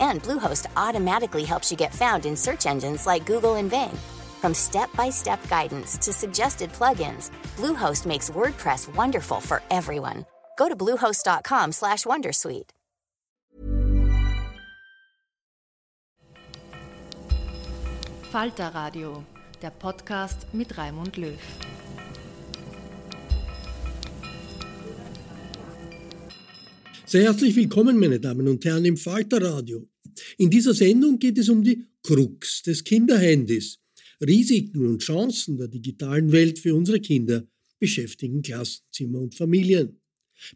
And Bluehost automatically helps you get found in search engines like Google and Bing. From step-by-step guidance to suggested plugins, Bluehost makes WordPress wonderful for everyone. Go to bluehost.com/wondersuite. Falter Radio, der Podcast mit Raimund Löw. Sehr herzlich willkommen, meine Damen und Herren, im Falterradio. In dieser Sendung geht es um die Krux des Kinderhandys. Risiken und Chancen der digitalen Welt für unsere Kinder beschäftigen Klassenzimmer und Familien.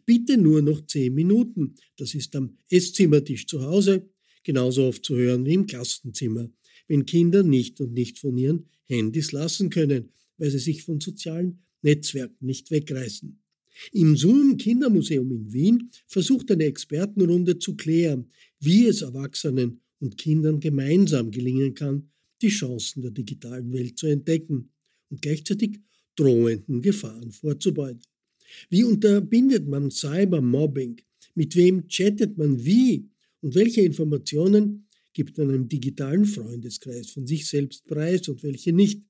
Bitte nur noch zehn Minuten. Das ist am Esszimmertisch zu Hause genauso oft zu hören wie im Klassenzimmer, wenn Kinder nicht und nicht von ihren Handys lassen können, weil sie sich von sozialen Netzwerken nicht wegreißen. Im Zoom Kindermuseum in Wien versucht eine Expertenrunde zu klären, wie es Erwachsenen und Kindern gemeinsam gelingen kann, die Chancen der digitalen Welt zu entdecken und gleichzeitig drohenden Gefahren vorzubeugen. Wie unterbindet man Cybermobbing? Mit wem chattet man wie? Und welche Informationen gibt man einem digitalen Freundeskreis von sich selbst preis und welche nicht?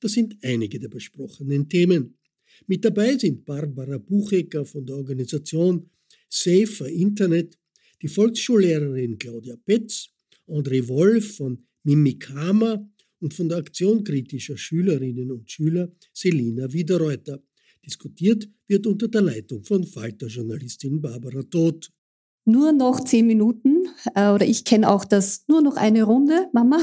Das sind einige der besprochenen Themen. Mit dabei sind Barbara Buchecker von der Organisation Safer Internet, die Volksschullehrerin Claudia Petz, André Wolf von Mimikama und von der Aktion kritischer Schülerinnen und Schüler Selina Wiederreuter. Diskutiert wird unter der Leitung von Falter-Journalistin Barbara Todt. Nur noch zehn Minuten, äh, oder ich kenne auch das nur noch eine Runde, Mama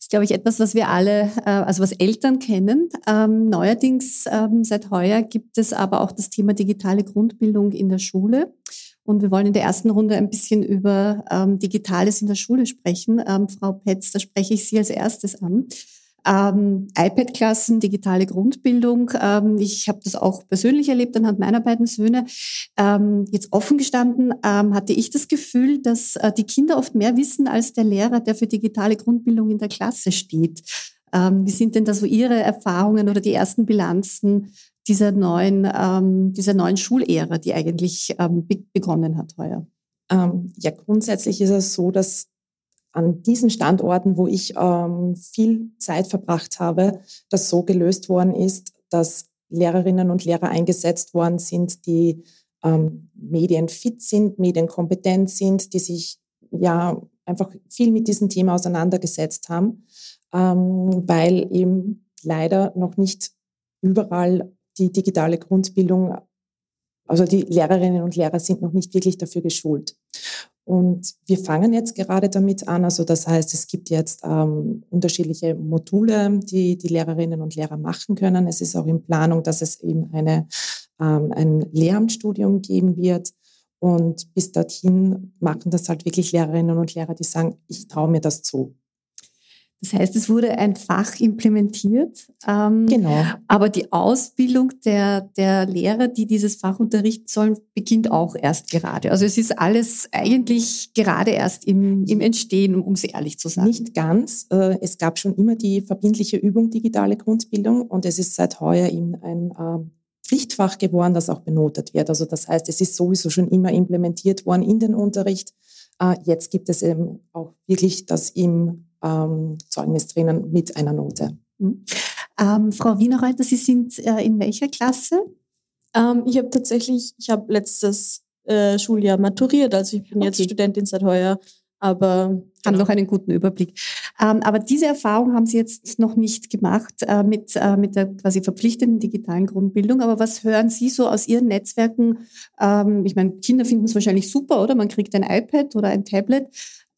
ist, glaube ich, etwas, was wir alle, äh, also was Eltern kennen. Ähm, neuerdings, ähm, seit heuer, gibt es aber auch das Thema digitale Grundbildung in der Schule. Und wir wollen in der ersten Runde ein bisschen über ähm, Digitales in der Schule sprechen. Frau Petz, da spreche ich Sie als erstes an. Ähm, iPad-Klassen, digitale Grundbildung. Ähm, ich habe das auch persönlich erlebt anhand meiner beiden Söhne. Ähm, jetzt offen gestanden ähm, hatte ich das Gefühl, dass äh, die Kinder oft mehr wissen als der Lehrer, der für digitale Grundbildung in der Klasse steht. Ähm, wie sind denn da so Ihre Erfahrungen oder die ersten Bilanzen dieser neuen, ähm, dieser neuen Schulära, die eigentlich begonnen hat heuer? ja, grundsätzlich ist es so, dass an diesen Standorten, wo ich ähm, viel Zeit verbracht habe, das so gelöst worden ist, dass Lehrerinnen und Lehrer eingesetzt worden sind, die ähm, medienfit sind, medienkompetent sind, die sich ja einfach viel mit diesem Thema auseinandergesetzt haben, ähm, weil eben leider noch nicht überall die digitale Grundbildung, also die Lehrerinnen und Lehrer sind noch nicht wirklich dafür geschult. Und wir fangen jetzt gerade damit an. Also das heißt, es gibt jetzt ähm, unterschiedliche Module, die die Lehrerinnen und Lehrer machen können. Es ist auch in Planung, dass es eben eine, ähm, ein Lehramtsstudium geben wird. Und bis dorthin machen das halt wirklich Lehrerinnen und Lehrer, die sagen, ich traue mir das zu. Das heißt, es wurde ein Fach implementiert. Ähm, genau. Aber die Ausbildung der, der Lehrer, die dieses Fach unterrichten sollen, beginnt auch erst gerade. Also es ist alles eigentlich gerade erst im, im Entstehen, um es ehrlich zu sagen. Nicht ganz. Äh, es gab schon immer die verbindliche Übung digitale Grundbildung und es ist seit heuer eben ein äh, Pflichtfach geworden, das auch benotet wird. Also das heißt, es ist sowieso schon immer implementiert worden in den Unterricht. Äh, jetzt gibt es eben auch wirklich das im ähm, Zeugnis drinnen mit einer Note. Mhm. Ähm, Frau Wienerreiter, Sie sind äh, in welcher Klasse? Ähm, ich habe tatsächlich, ich habe letztes äh, Schuljahr maturiert, also ich bin okay. jetzt Studentin seit heuer, aber haben genau. noch einen guten Überblick. Ähm, aber diese Erfahrung haben Sie jetzt noch nicht gemacht äh, mit, äh, mit der quasi verpflichtenden digitalen Grundbildung. Aber was hören Sie so aus Ihren Netzwerken? Ähm, ich meine, Kinder finden es wahrscheinlich super, oder? Man kriegt ein iPad oder ein Tablet.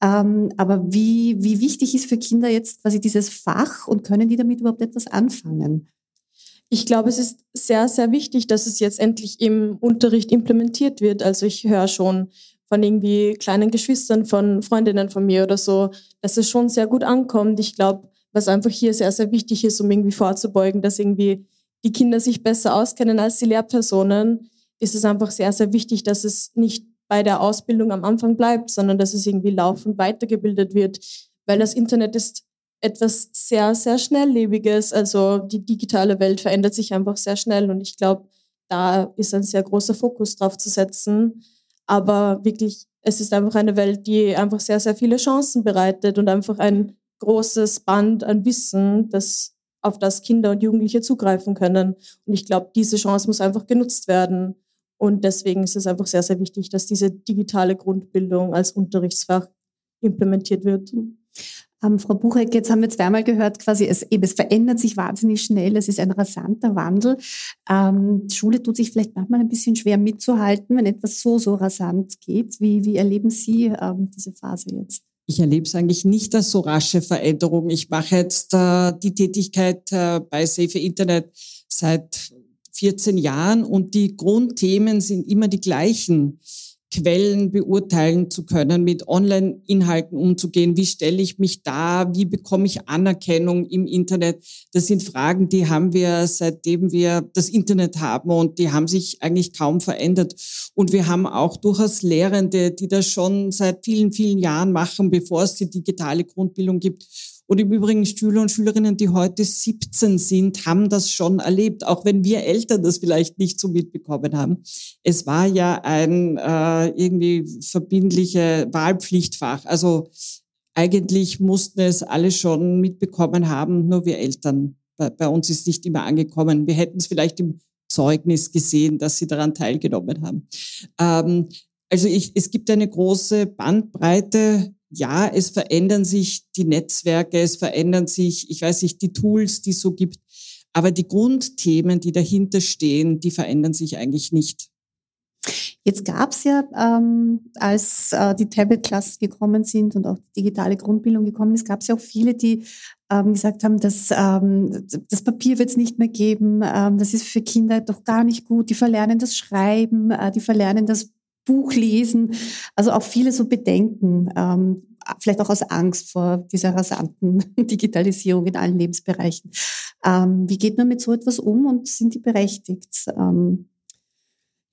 Ähm, aber wie, wie wichtig ist für Kinder jetzt quasi dieses Fach und können die damit überhaupt etwas anfangen? Ich glaube, es ist sehr, sehr wichtig, dass es jetzt endlich im Unterricht implementiert wird. Also ich höre schon von irgendwie kleinen Geschwistern, von Freundinnen von mir oder so, dass es schon sehr gut ankommt. Ich glaube, was einfach hier sehr, sehr wichtig ist, um irgendwie vorzubeugen, dass irgendwie die Kinder sich besser auskennen als die Lehrpersonen, ist es einfach sehr, sehr wichtig, dass es nicht bei der Ausbildung am Anfang bleibt, sondern dass es irgendwie laufend weitergebildet wird, weil das Internet ist etwas sehr, sehr schnelllebiges. Also die digitale Welt verändert sich einfach sehr schnell und ich glaube, da ist ein sehr großer Fokus drauf zu setzen. Aber wirklich, es ist einfach eine Welt, die einfach sehr, sehr viele Chancen bereitet und einfach ein großes Band an Wissen, das, auf das Kinder und Jugendliche zugreifen können. Und ich glaube, diese Chance muss einfach genutzt werden. Und deswegen ist es einfach sehr, sehr wichtig, dass diese digitale Grundbildung als Unterrichtsfach implementiert wird. Ähm, Frau Buchek, jetzt haben wir zweimal gehört, quasi es, eben, es verändert sich wahnsinnig schnell, es ist ein rasanter Wandel. Ähm, Schule tut sich vielleicht manchmal ein bisschen schwer mitzuhalten, wenn etwas so, so rasant geht. Wie, wie erleben Sie ähm, diese Phase jetzt? Ich erlebe es eigentlich nicht als so rasche Veränderung. Ich mache jetzt äh, die Tätigkeit äh, bei Safe Internet seit 14 Jahren und die Grundthemen sind immer die gleichen. Quellen beurteilen zu können, mit Online-Inhalten umzugehen. Wie stelle ich mich da? Wie bekomme ich Anerkennung im Internet? Das sind Fragen, die haben wir seitdem wir das Internet haben und die haben sich eigentlich kaum verändert. Und wir haben auch durchaus Lehrende, die das schon seit vielen, vielen Jahren machen, bevor es die digitale Grundbildung gibt und im Übrigen Schüler und Schülerinnen, die heute 17 sind, haben das schon erlebt, auch wenn wir Eltern das vielleicht nicht so mitbekommen haben. Es war ja ein äh, irgendwie verbindliche Wahlpflichtfach. Also eigentlich mussten es alle schon mitbekommen haben, nur wir Eltern. Bei, bei uns ist nicht immer angekommen. Wir hätten es vielleicht im Zeugnis gesehen, dass sie daran teilgenommen haben. Ähm, also ich, es gibt eine große Bandbreite ja, es verändern sich die Netzwerke, es verändern sich, ich weiß nicht, die Tools, die es so gibt, aber die Grundthemen, die dahinter stehen, die verändern sich eigentlich nicht. Jetzt gab es ja, ähm, als äh, die Tablet-Klassen gekommen sind und auch die digitale Grundbildung gekommen ist, gab es ja auch viele, die ähm, gesagt haben, dass ähm, das Papier wird es nicht mehr geben, ähm, das ist für Kinder doch gar nicht gut, die verlernen das Schreiben, äh, die verlernen das Buch lesen. Also auch viele so Bedenken, ähm, vielleicht auch aus Angst vor dieser rasanten Digitalisierung in allen Lebensbereichen. Ähm, wie geht man mit so etwas um und sind die berechtigt? Ähm,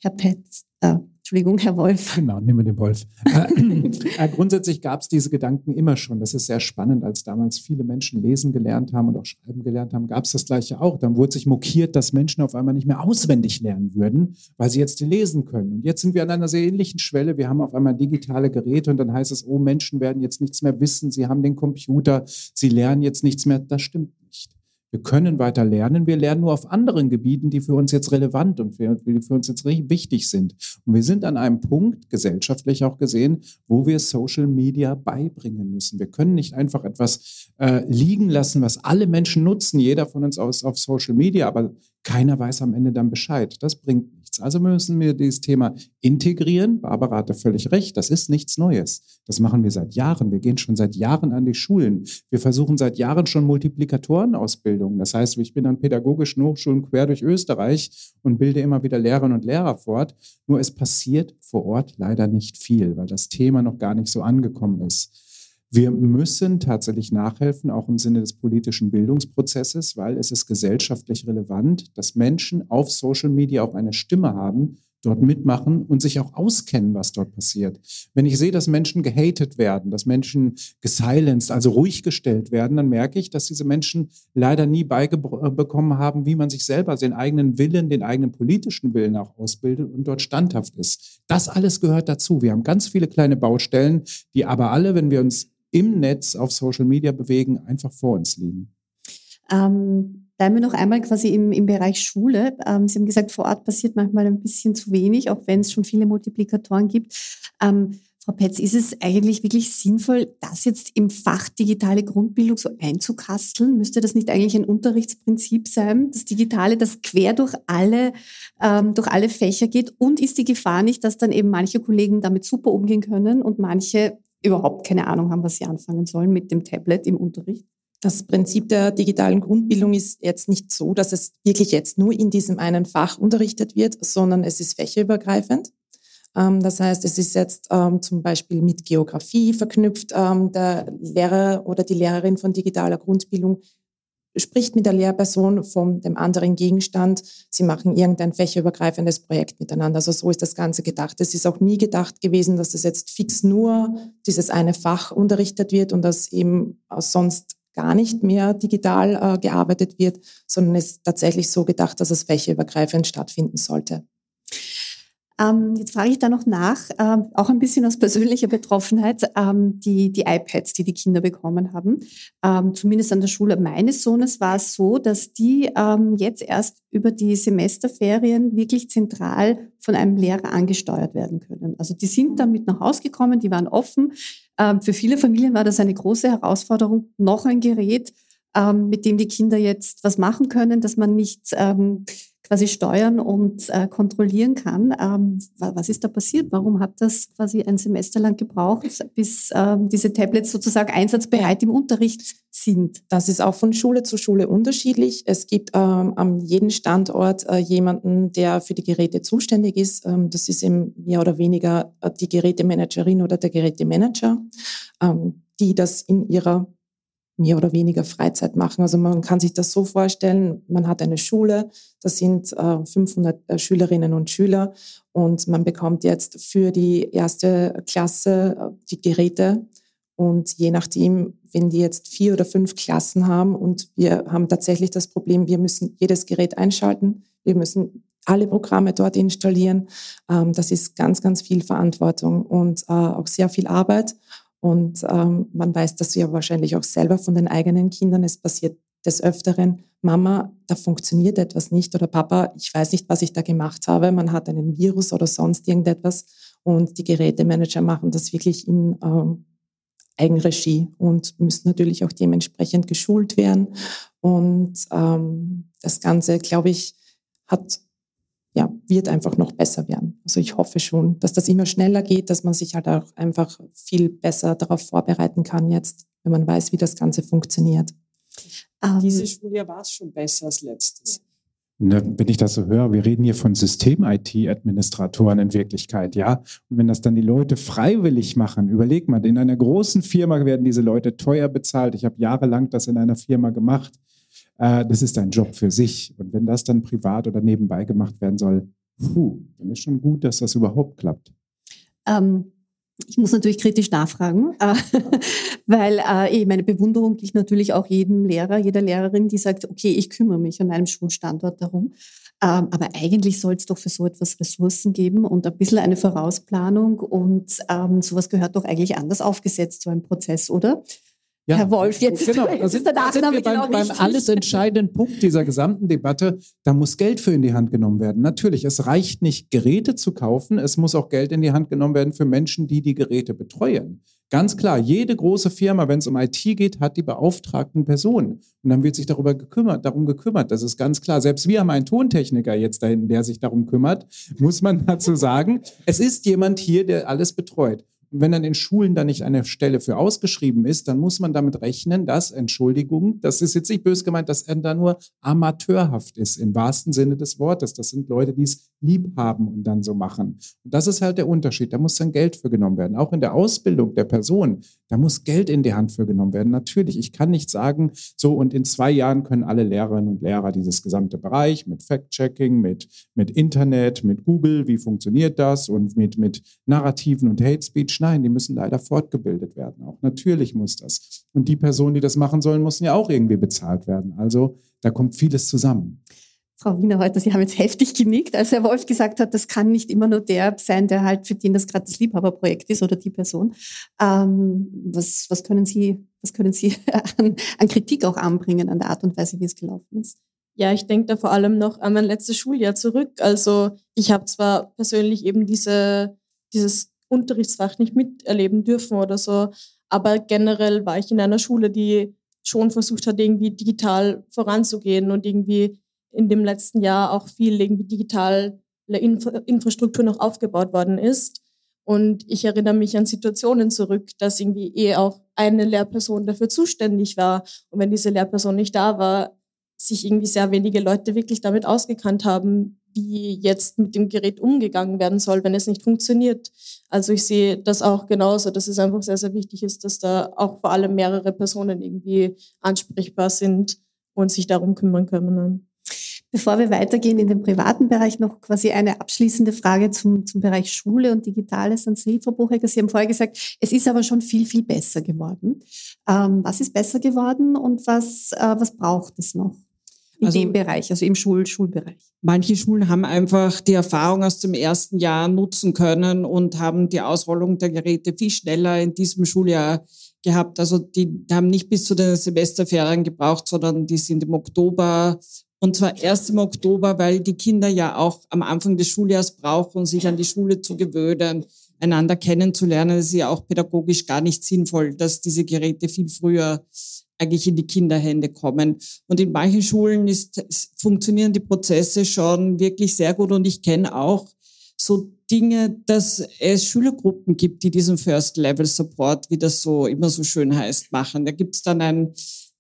Herr Pett, äh, Entschuldigung, Herr Wolf. Genau, nehmen wir den Wolf. Äh, äh, grundsätzlich gab es diese Gedanken immer schon. Das ist sehr spannend. Als damals viele Menschen lesen gelernt haben und auch schreiben gelernt haben, gab es das Gleiche auch. Dann wurde sich mokiert, dass Menschen auf einmal nicht mehr auswendig lernen würden, weil sie jetzt lesen können. Und jetzt sind wir an einer sehr ähnlichen Schwelle. Wir haben auf einmal digitale Geräte und dann heißt es, oh, Menschen werden jetzt nichts mehr wissen. Sie haben den Computer. Sie lernen jetzt nichts mehr. Das stimmt nicht. Wir können weiter lernen. Wir lernen nur auf anderen Gebieten, die für uns jetzt relevant und für, die für uns jetzt wichtig sind. Und wir sind an einem Punkt, gesellschaftlich auch gesehen, wo wir Social Media beibringen müssen. Wir können nicht einfach etwas äh, liegen lassen, was alle Menschen nutzen. Jeder von uns aus auf Social Media, aber keiner weiß am Ende dann Bescheid. Das bringt. Also müssen wir dieses Thema integrieren. Barbara hatte völlig recht. Das ist nichts Neues. Das machen wir seit Jahren. Wir gehen schon seit Jahren an die Schulen. Wir versuchen seit Jahren schon Multiplikatorenausbildungen. Das heißt, ich bin an pädagogischen Hochschulen quer durch Österreich und bilde immer wieder Lehrerinnen und Lehrer fort. Nur es passiert vor Ort leider nicht viel, weil das Thema noch gar nicht so angekommen ist. Wir müssen tatsächlich nachhelfen, auch im Sinne des politischen Bildungsprozesses, weil es ist gesellschaftlich relevant, dass Menschen auf Social Media auch eine Stimme haben, dort mitmachen und sich auch auskennen, was dort passiert. Wenn ich sehe, dass Menschen gehatet werden, dass Menschen gesilenced, also ruhig gestellt werden, dann merke ich, dass diese Menschen leider nie beigekommen haben, wie man sich selber den eigenen Willen, den eigenen politischen Willen auch ausbildet und dort standhaft ist. Das alles gehört dazu. Wir haben ganz viele kleine Baustellen, die aber alle, wenn wir uns im Netz auf Social Media bewegen, einfach vor uns liegen. Ähm, bleiben wir noch einmal quasi im, im Bereich Schule. Ähm, Sie haben gesagt, vor Ort passiert manchmal ein bisschen zu wenig, auch wenn es schon viele Multiplikatoren gibt. Ähm, Frau Petz, ist es eigentlich wirklich sinnvoll, das jetzt im Fach digitale Grundbildung so einzukasteln? Müsste das nicht eigentlich ein Unterrichtsprinzip sein, das Digitale, das quer durch alle, ähm, durch alle Fächer geht? Und ist die Gefahr nicht, dass dann eben manche Kollegen damit super umgehen können und manche überhaupt keine Ahnung haben, was sie anfangen sollen mit dem Tablet im Unterricht? Das Prinzip der digitalen Grundbildung ist jetzt nicht so, dass es wirklich jetzt nur in diesem einen Fach unterrichtet wird, sondern es ist fächerübergreifend. Ähm, das heißt, es ist jetzt ähm, zum Beispiel mit Geografie verknüpft. Ähm, der Lehrer oder die Lehrerin von digitaler Grundbildung spricht mit der Lehrperson von dem anderen Gegenstand. Sie machen irgendein fächerübergreifendes Projekt miteinander. Also so ist das Ganze gedacht. Es ist auch nie gedacht gewesen, dass es jetzt fix nur dieses eine Fach unterrichtet wird und dass eben sonst gar nicht mehr digital äh, gearbeitet wird, sondern es ist tatsächlich so gedacht, dass es fächerübergreifend stattfinden sollte. Ähm, jetzt frage ich da noch nach, ähm, auch ein bisschen aus persönlicher Betroffenheit, ähm, die, die iPads, die die Kinder bekommen haben. Ähm, zumindest an der Schule meines Sohnes war es so, dass die ähm, jetzt erst über die Semesterferien wirklich zentral von einem Lehrer angesteuert werden können. Also die sind damit nach Hause gekommen, die waren offen. Ähm, für viele Familien war das eine große Herausforderung, noch ein Gerät, mit dem die Kinder jetzt was machen können, dass man nicht quasi steuern und äh, kontrollieren kann. Ähm, was ist da passiert? Warum hat das quasi ein Semester lang gebraucht, bis ähm, diese Tablets sozusagen einsatzbereit im Unterricht sind? Das ist auch von Schule zu Schule unterschiedlich. Es gibt ähm, an jedem Standort äh, jemanden, der für die Geräte zuständig ist. Ähm, das ist eben mehr oder weniger äh, die Gerätemanagerin oder der Gerätemanager, ähm, die das in ihrer mehr oder weniger Freizeit machen. Also man kann sich das so vorstellen, man hat eine Schule, da sind äh, 500 äh, Schülerinnen und Schüler und man bekommt jetzt für die erste Klasse äh, die Geräte und je nachdem, wenn die jetzt vier oder fünf Klassen haben und wir haben tatsächlich das Problem, wir müssen jedes Gerät einschalten, wir müssen alle Programme dort installieren. Ähm, das ist ganz, ganz viel Verantwortung und äh, auch sehr viel Arbeit. Und ähm, man weiß das ja wahrscheinlich auch selber von den eigenen Kindern. Es passiert des Öfteren, Mama, da funktioniert etwas nicht oder Papa, ich weiß nicht, was ich da gemacht habe. Man hat einen Virus oder sonst irgendetwas. Und die Gerätemanager machen das wirklich in ähm, Eigenregie und müssen natürlich auch dementsprechend geschult werden. Und ähm, das Ganze, glaube ich, hat wird einfach noch besser werden. Also ich hoffe schon, dass das immer schneller geht, dass man sich halt auch einfach viel besser darauf vorbereiten kann jetzt, wenn man weiß, wie das Ganze funktioniert. Um, ähm, Dieses Schuljahr war es schon besser als letztes. Ne, wenn ich das so höre, wir reden hier von System-IT-Administratoren in Wirklichkeit, ja. Und wenn das dann die Leute freiwillig machen, überleg mal, in einer großen Firma werden diese Leute teuer bezahlt. Ich habe jahrelang das in einer Firma gemacht äh, das ist ein Job für sich. Und wenn das dann privat oder nebenbei gemacht werden soll, puh, dann ist schon gut, dass das überhaupt klappt. Ähm, ich muss natürlich kritisch nachfragen, äh, weil äh, meine Bewunderung gilt natürlich auch jedem Lehrer, jeder Lehrerin, die sagt, okay, ich kümmere mich an meinem Schulstandort darum. Ähm, aber eigentlich soll es doch für so etwas Ressourcen geben und ein bisschen eine Vorausplanung und ähm, sowas gehört doch eigentlich anders aufgesetzt, so ein Prozess, oder? Ja, Herr Wolf, jetzt genau, ist, da sind, ist da sind wir beim, genau beim alles entscheidenden Punkt dieser gesamten Debatte. Da muss Geld für in die Hand genommen werden. Natürlich, es reicht nicht, Geräte zu kaufen. Es muss auch Geld in die Hand genommen werden für Menschen, die die Geräte betreuen. Ganz klar, jede große Firma, wenn es um IT geht, hat die beauftragten Personen. Und dann wird sich darüber gekümmert, darum gekümmert. Das ist ganz klar. Selbst wir haben einen Tontechniker jetzt dahin, der sich darum kümmert, muss man dazu sagen. Es ist jemand hier, der alles betreut. Wenn dann in Schulen da nicht eine Stelle für ausgeschrieben ist, dann muss man damit rechnen, dass, Entschuldigung, das ist jetzt nicht böse gemeint, dass er da nur amateurhaft ist, im wahrsten Sinne des Wortes. Das sind Leute, die es lieb haben und dann so machen. Und das ist halt der Unterschied. Da muss dann Geld für genommen werden. Auch in der Ausbildung der Person, da muss Geld in die Hand für genommen werden. Natürlich, ich kann nicht sagen, so und in zwei Jahren können alle Lehrerinnen und Lehrer dieses gesamte Bereich mit Fact-Checking, mit, mit Internet, mit Google, wie funktioniert das und mit, mit Narrativen und Hate Speech Nein, die müssen leider fortgebildet werden. Auch natürlich muss das. Und die Personen, die das machen sollen, müssen ja auch irgendwie bezahlt werden. Also da kommt vieles zusammen. Frau Wiener heute, Sie haben jetzt heftig genickt, als Herr Wolf gesagt hat, das kann nicht immer nur der sein, der halt für den das gerade das Liebhaberprojekt ist oder die Person. Ähm, was, was können Sie, was können Sie an, an Kritik auch anbringen an der Art und Weise, wie es gelaufen ist? Ja, ich denke da vor allem noch an mein letztes Schuljahr zurück. Also ich habe zwar persönlich eben diese, dieses Unterrichtsfach nicht miterleben dürfen oder so. Aber generell war ich in einer Schule, die schon versucht hat, irgendwie digital voranzugehen und irgendwie in dem letzten Jahr auch viel irgendwie digitale Infra Infrastruktur noch aufgebaut worden ist. Und ich erinnere mich an Situationen zurück, dass irgendwie eh auch eine Lehrperson dafür zuständig war. Und wenn diese Lehrperson nicht da war, sich irgendwie sehr wenige Leute wirklich damit ausgekannt haben, wie jetzt mit dem Gerät umgegangen werden soll, wenn es nicht funktioniert. Also ich sehe das auch genauso, dass es einfach sehr, sehr wichtig ist, dass da auch vor allem mehrere Personen irgendwie ansprechbar sind und sich darum kümmern können. Bevor wir weitergehen in den privaten Bereich, noch quasi eine abschließende Frage zum, zum Bereich Schule und Digitales an Sie, Frau Buchecker. Sie haben vorher gesagt, es ist aber schon viel, viel besser geworden. Ähm, was ist besser geworden und was, äh, was braucht es noch? in also, dem Bereich, also im Schul Schulbereich? Manche Schulen haben einfach die Erfahrung aus dem ersten Jahr nutzen können und haben die Ausrollung der Geräte viel schneller in diesem Schuljahr gehabt. Also die haben nicht bis zu den Semesterferien gebraucht, sondern die sind im Oktober und zwar erst im Oktober, weil die Kinder ja auch am Anfang des Schuljahres brauchen, sich an die Schule zu gewöhnen, einander kennenzulernen. Es ist ja auch pädagogisch gar nicht sinnvoll, dass diese Geräte viel früher eigentlich in die Kinderhände kommen. Und in manchen Schulen ist, funktionieren die Prozesse schon wirklich sehr gut. Und ich kenne auch so Dinge, dass es Schülergruppen gibt, die diesen First-Level-Support, wie das so immer so schön heißt, machen. Da gibt es dann ein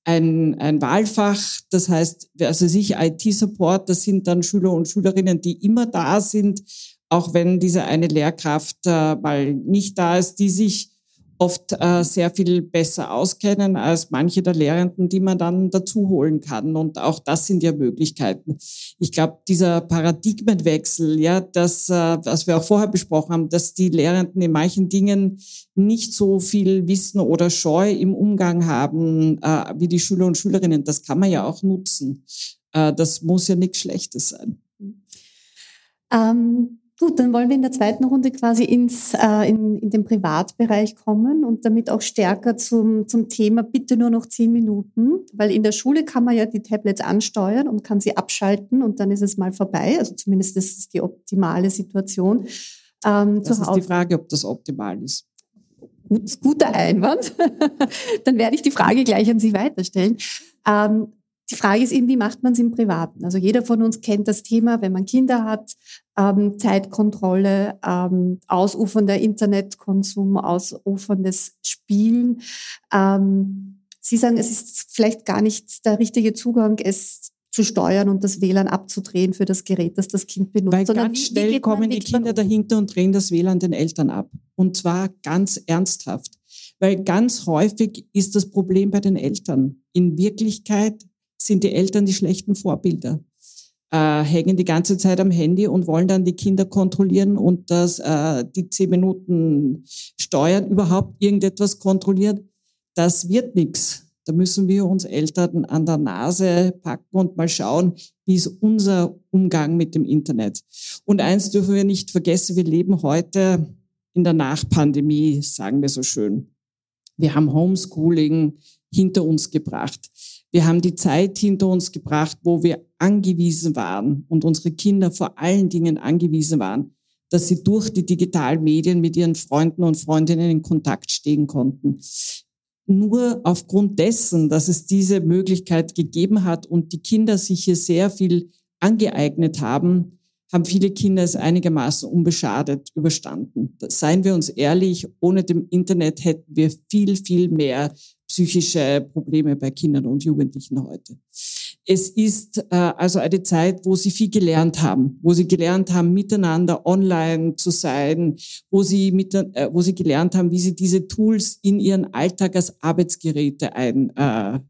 ein, ein Wahlfach, das heißt, also sich IT-Support, das sind dann Schüler und Schülerinnen, die immer da sind, auch wenn diese eine Lehrkraft äh, mal nicht da ist, die sich oft äh, sehr viel besser auskennen als manche der Lehrenden, die man dann dazu holen kann. Und auch das sind ja Möglichkeiten. Ich glaube, dieser Paradigmenwechsel, ja, das, äh, was wir auch vorher besprochen haben, dass die Lehrenden in manchen Dingen nicht so viel Wissen oder Scheu im Umgang haben äh, wie die Schüler und Schülerinnen, das kann man ja auch nutzen. Äh, das muss ja nichts Schlechtes sein. Ähm Gut, dann wollen wir in der zweiten Runde quasi ins, äh, in, in den Privatbereich kommen und damit auch stärker zum, zum Thema bitte nur noch zehn Minuten, weil in der Schule kann man ja die Tablets ansteuern und kann sie abschalten und dann ist es mal vorbei. Also zumindest das ist die optimale Situation. Ähm, das ist die Frage, ob das optimal ist. Gut, guter Einwand. dann werde ich die Frage gleich an Sie weiterstellen. Ähm, die Frage ist eben, wie macht man es im Privaten? Also jeder von uns kennt das Thema, wenn man Kinder hat, ähm, Zeitkontrolle, ähm, ausufernder Internetkonsum, ausuferndes Spielen. Ähm, Sie sagen, es ist vielleicht gar nicht der richtige Zugang, es zu steuern und das WLAN abzudrehen für das Gerät, das das Kind benutzt. Weil ganz wie, schnell wie kommen die Kinder dahinter und drehen das WLAN den Eltern ab. Und zwar ganz ernsthaft. Weil ganz häufig ist das Problem bei den Eltern. In Wirklichkeit sind die Eltern die schlechten Vorbilder. Äh, hängen die ganze Zeit am Handy und wollen dann die Kinder kontrollieren und das, äh, die zehn Minuten steuern, überhaupt irgendetwas kontrollieren. Das wird nichts. Da müssen wir uns Eltern an der Nase packen und mal schauen, wie ist unser Umgang mit dem Internet. Und eins dürfen wir nicht vergessen, wir leben heute in der Nachpandemie, sagen wir so schön. Wir haben Homeschooling hinter uns gebracht. Wir haben die Zeit hinter uns gebracht, wo wir angewiesen waren und unsere Kinder vor allen Dingen angewiesen waren, dass sie durch die digitalen Medien mit ihren Freunden und Freundinnen in Kontakt stehen konnten. Nur aufgrund dessen, dass es diese Möglichkeit gegeben hat und die Kinder sich hier sehr viel angeeignet haben, haben viele Kinder es einigermaßen unbeschadet überstanden. Seien wir uns ehrlich, ohne dem Internet hätten wir viel, viel mehr psychische Probleme bei Kindern und Jugendlichen heute. Es ist äh, also eine Zeit, wo sie viel gelernt haben, wo sie gelernt haben, miteinander online zu sein, wo sie, mit, äh, wo sie gelernt haben, wie sie diese Tools in ihren Alltag als Arbeitsgeräte einbauen.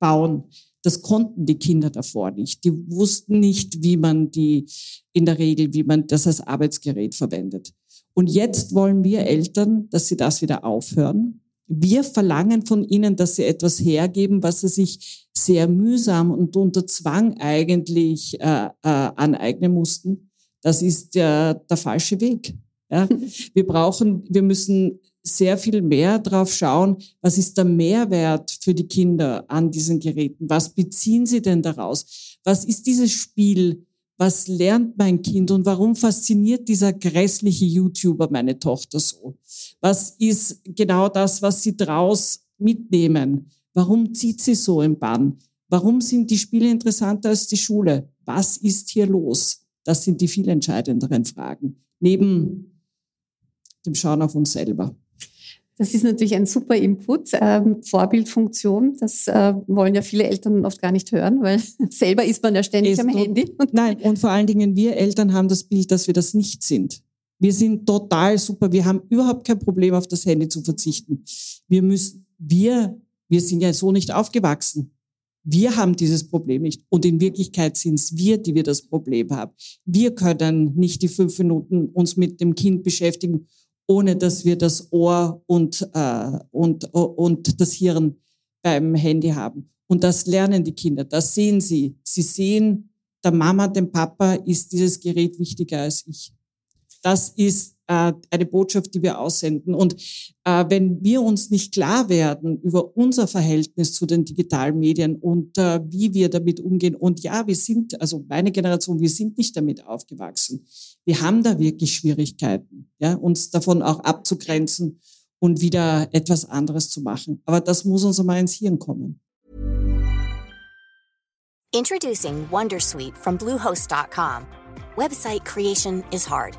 Äh, das konnten die Kinder davor nicht. Die wussten nicht, wie man die in der Regel, wie man das als Arbeitsgerät verwendet. Und jetzt wollen wir Eltern, dass sie das wieder aufhören wir verlangen von ihnen, dass sie etwas hergeben, was sie sich sehr mühsam und unter Zwang eigentlich äh, äh, aneignen mussten. Das ist der, der falsche Weg. Ja? Wir brauchen, wir müssen sehr viel mehr drauf schauen, was ist der Mehrwert für die Kinder an diesen Geräten? Was beziehen sie denn daraus? Was ist dieses Spiel? was lernt mein Kind und warum fasziniert dieser grässliche YouTuber meine Tochter so? Was ist genau das, was sie draus mitnehmen? Warum zieht sie so im Bann? Warum sind die Spiele interessanter als die Schule? Was ist hier los? Das sind die viel entscheidenderen Fragen. Neben dem Schauen auf uns selber. Das ist natürlich ein super Input, ähm, Vorbildfunktion. Das äh, wollen ja viele Eltern oft gar nicht hören, weil selber ist man ja ständig ist am Handy. Nein, und vor allen Dingen wir Eltern haben das Bild, dass wir das nicht sind. Wir sind total super. Wir haben überhaupt kein Problem, auf das Handy zu verzichten. Wir müssen, wir, wir sind ja so nicht aufgewachsen. Wir haben dieses Problem nicht. Und in Wirklichkeit sind es wir, die wir das Problem haben. Wir können nicht die fünf Minuten uns mit dem Kind beschäftigen ohne dass wir das Ohr und, äh, und, und das Hirn beim Handy haben. Und das lernen die Kinder, das sehen sie. Sie sehen, der Mama, dem Papa ist dieses Gerät wichtiger als ich. Das ist äh, eine Botschaft, die wir aussenden. Und äh, wenn wir uns nicht klar werden über unser Verhältnis zu den digitalen Medien und äh, wie wir damit umgehen, und ja, wir sind, also meine Generation, wir sind nicht damit aufgewachsen. Wir haben da wirklich Schwierigkeiten, ja, uns davon auch abzugrenzen und wieder etwas anderes zu machen. Aber das muss uns einmal ins Hirn kommen. Introducing Wondersuite from Bluehost.com. Website creation is hard.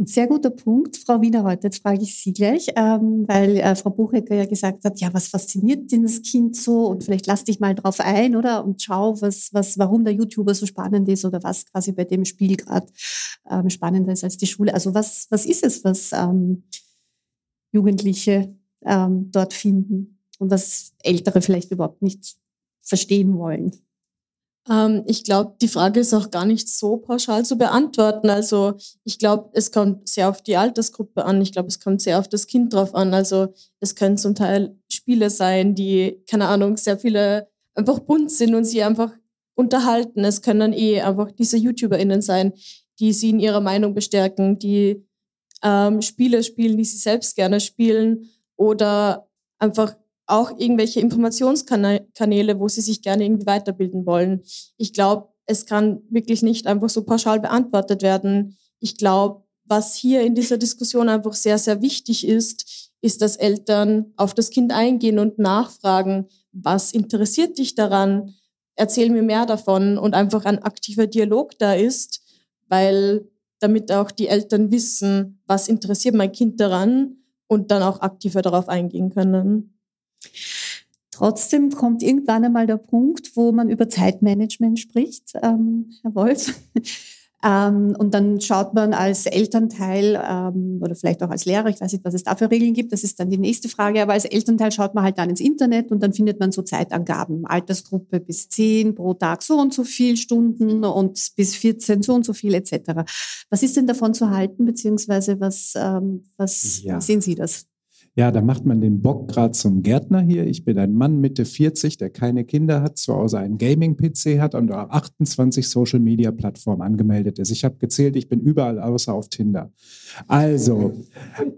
Ein sehr guter Punkt, Frau Wienerreuth. Jetzt frage ich Sie gleich, ähm, weil äh, Frau Buchecker ja gesagt hat, ja, was fasziniert denn das Kind so? Und vielleicht lass dich mal drauf ein, oder? Und schau, was, was, warum der YouTuber so spannend ist oder was quasi bei dem Spiel gerade ähm, spannender ist als die Schule. Also was, was ist es, was ähm, Jugendliche ähm, dort finden und was Ältere vielleicht überhaupt nicht verstehen wollen? Ähm, ich glaube, die Frage ist auch gar nicht so pauschal zu beantworten. Also ich glaube, es kommt sehr auf die Altersgruppe an. Ich glaube, es kommt sehr auf das Kind drauf an. Also es können zum Teil Spiele sein, die, keine Ahnung, sehr viele einfach bunt sind und sie einfach unterhalten. Es können dann eh einfach diese YouTuberInnen sein, die sie in ihrer Meinung bestärken, die ähm, Spiele spielen, die sie selbst gerne spielen oder einfach auch irgendwelche Informationskanäle, wo sie sich gerne irgendwie weiterbilden wollen. Ich glaube, es kann wirklich nicht einfach so pauschal beantwortet werden. Ich glaube, was hier in dieser Diskussion einfach sehr, sehr wichtig ist, ist, dass Eltern auf das Kind eingehen und nachfragen, was interessiert dich daran? Erzähl mir mehr davon und einfach ein aktiver Dialog da ist, weil damit auch die Eltern wissen, was interessiert mein Kind daran und dann auch aktiver darauf eingehen können. Trotzdem kommt irgendwann einmal der Punkt, wo man über Zeitmanagement spricht, ähm, Herr Wolf. Ähm, und dann schaut man als Elternteil ähm, oder vielleicht auch als Lehrer, ich weiß nicht, was es da für Regeln gibt, das ist dann die nächste Frage, aber als Elternteil schaut man halt dann ins Internet und dann findet man so Zeitangaben, Altersgruppe bis 10 pro Tag so und so viel Stunden und bis 14 so und so viel etc. Was ist denn davon zu halten, beziehungsweise was, ähm, was ja. sehen Sie das? Ja, da macht man den Bock gerade zum Gärtner hier. Ich bin ein Mann Mitte 40, der keine Kinder hat, zu Hause einen Gaming-PC hat und auf 28 Social-Media-Plattformen angemeldet ist. Ich habe gezählt, ich bin überall außer auf Tinder. Also,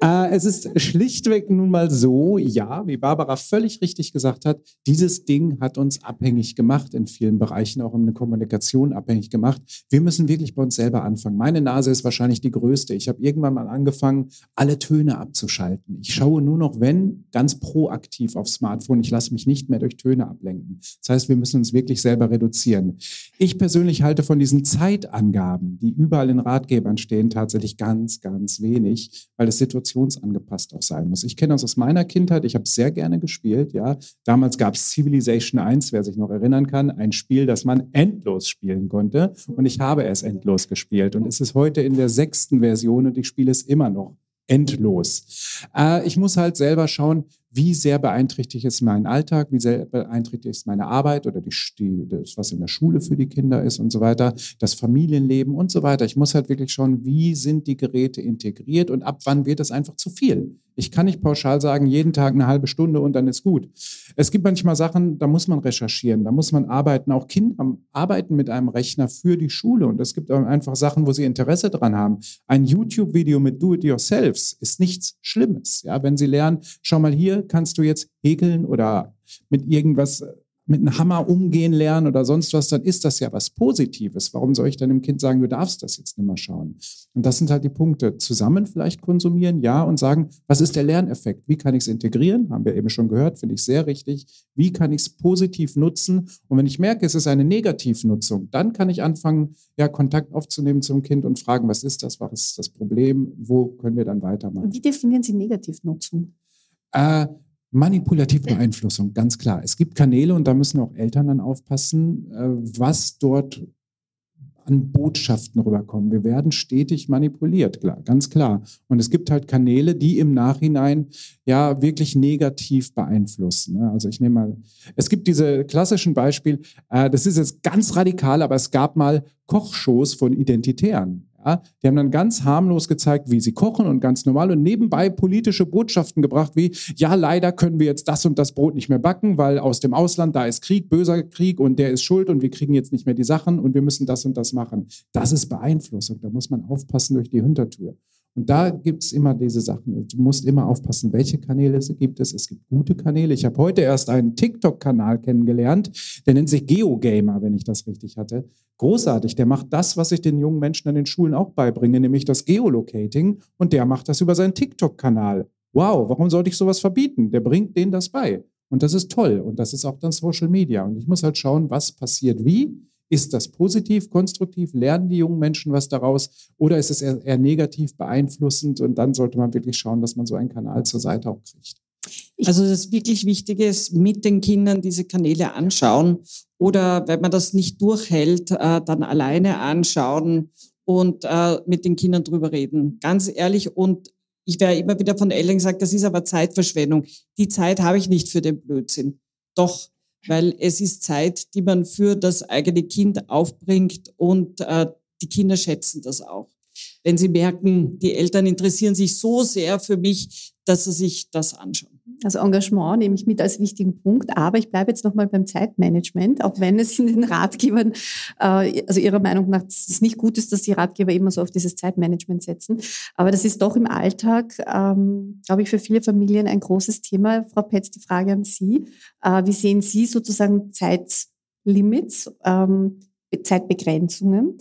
äh, es ist schlichtweg nun mal so, ja, wie Barbara völlig richtig gesagt hat, dieses Ding hat uns abhängig gemacht, in vielen Bereichen auch in der Kommunikation abhängig gemacht. Wir müssen wirklich bei uns selber anfangen. Meine Nase ist wahrscheinlich die größte. Ich habe irgendwann mal angefangen, alle Töne abzuschalten. Ich schaue nur noch, wenn, ganz proaktiv aufs Smartphone. Ich lasse mich nicht mehr durch Töne ablenken. Das heißt, wir müssen uns wirklich selber reduzieren. Ich persönlich halte von diesen Zeitangaben, die überall in Ratgebern stehen, tatsächlich ganz, ganz wenig, weil es situationsangepasst auch sein muss. Ich kenne das aus meiner Kindheit. Ich habe sehr gerne gespielt. Ja, damals gab es Civilization 1, wer sich noch erinnern kann, ein Spiel, das man endlos spielen konnte. Und ich habe es endlos gespielt. Und es ist heute in der sechsten Version und ich spiele es immer noch endlos. Äh, ich muss halt selber schauen, wie sehr beeinträchtigt ist mein Alltag, wie sehr beeinträchtigt ist meine Arbeit oder die, die, das, was in der Schule für die Kinder ist und so weiter, das Familienleben und so weiter. Ich muss halt wirklich schauen, wie sind die Geräte integriert und ab wann wird es einfach zu viel. Ich kann nicht pauschal sagen, jeden Tag eine halbe Stunde und dann ist gut. Es gibt manchmal Sachen, da muss man recherchieren, da muss man arbeiten. Auch Kinder arbeiten mit einem Rechner für die Schule und es gibt einfach Sachen, wo sie Interesse dran haben. Ein YouTube-Video mit Do-it-yourselfs ist nichts Schlimmes. Ja, wenn sie lernen, schau mal hier, kannst du jetzt häkeln oder mit irgendwas mit einem Hammer umgehen lernen oder sonst was, dann ist das ja was Positives. Warum soll ich dann dem Kind sagen, du darfst das jetzt nicht mehr schauen? Und das sind halt die Punkte. Zusammen vielleicht konsumieren, ja, und sagen, was ist der Lerneffekt? Wie kann ich es integrieren? Haben wir eben schon gehört, finde ich sehr richtig. Wie kann ich es positiv nutzen? Und wenn ich merke, es ist eine Negativnutzung, dann kann ich anfangen, ja, Kontakt aufzunehmen zum Kind und fragen, was ist das? Was ist das Problem? Wo können wir dann weitermachen? Wie definieren Sie Negativnutzung? Äh, Manipulative Beeinflussung, ganz klar. Es gibt Kanäle und da müssen auch Eltern dann aufpassen, äh, was dort an Botschaften rüberkommen. Wir werden stetig manipuliert, klar, ganz klar. Und es gibt halt Kanäle, die im Nachhinein ja wirklich negativ beeinflussen. Ne? Also ich nehme mal, es gibt diese klassischen Beispiele, äh, das ist jetzt ganz radikal, aber es gab mal Kochshows von Identitären. Ja, die haben dann ganz harmlos gezeigt, wie sie kochen und ganz normal und nebenbei politische Botschaften gebracht, wie, ja, leider können wir jetzt das und das Brot nicht mehr backen, weil aus dem Ausland, da ist Krieg, böser Krieg und der ist schuld und wir kriegen jetzt nicht mehr die Sachen und wir müssen das und das machen. Das ist Beeinflussung, da muss man aufpassen durch die Hintertür. Und da gibt es immer diese Sachen. Du musst immer aufpassen, welche Kanäle es gibt. Es, gibt gute Kanäle. Ich habe heute erst einen TikTok-Kanal kennengelernt, der nennt sich GeoGamer, wenn ich das richtig hatte. Großartig. Der macht das, was ich den jungen Menschen an den Schulen auch beibringe, nämlich das Geolocating. Und der macht das über seinen TikTok-Kanal. Wow, warum sollte ich sowas verbieten? Der bringt denen das bei. Und das ist toll. Und das ist auch dann Social Media. Und ich muss halt schauen, was passiert wie ist das positiv, konstruktiv? Lernen die jungen Menschen was daraus? Oder ist es eher, eher negativ beeinflussend? Und dann sollte man wirklich schauen, dass man so einen Kanal zur Seite auch kriegt. Also das wirklich Wichtige ist, mit den Kindern diese Kanäle anschauen oder wenn man das nicht durchhält, äh, dann alleine anschauen und äh, mit den Kindern drüber reden. Ganz ehrlich und ich werde immer wieder von Eltern gesagt, das ist aber Zeitverschwendung. Die Zeit habe ich nicht für den Blödsinn. Doch weil es ist Zeit, die man für das eigene Kind aufbringt und äh, die Kinder schätzen das auch. Wenn sie merken, die Eltern interessieren sich so sehr für mich, dass sie sich das anschauen. Also Engagement nehme ich mit als wichtigen Punkt, aber ich bleibe jetzt nochmal beim Zeitmanagement, auch wenn es in den Ratgebern, äh, also Ihrer Meinung nach, es nicht gut ist, dass die Ratgeber immer so auf dieses Zeitmanagement setzen. Aber das ist doch im Alltag, ähm, glaube ich, für viele Familien ein großes Thema. Frau Petz, die Frage an Sie. Äh, wie sehen Sie sozusagen Zeitlimits, ähm, Zeitbegrenzungen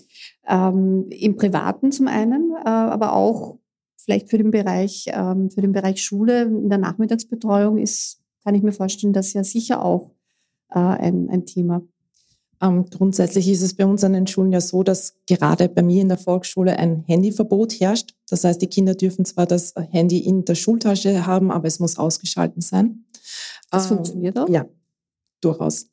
ähm, im Privaten zum einen, äh, aber auch vielleicht für den Bereich, ähm, für den Bereich Schule in der Nachmittagsbetreuung ist, kann ich mir vorstellen, das ja sicher auch äh, ein, ein Thema. Ähm, grundsätzlich ist es bei uns an den Schulen ja so, dass gerade bei mir in der Volksschule ein Handyverbot herrscht. Das heißt, die Kinder dürfen zwar das Handy in der Schultasche haben, aber es muss ausgeschalten sein. Das ähm, funktioniert auch? Ja, durchaus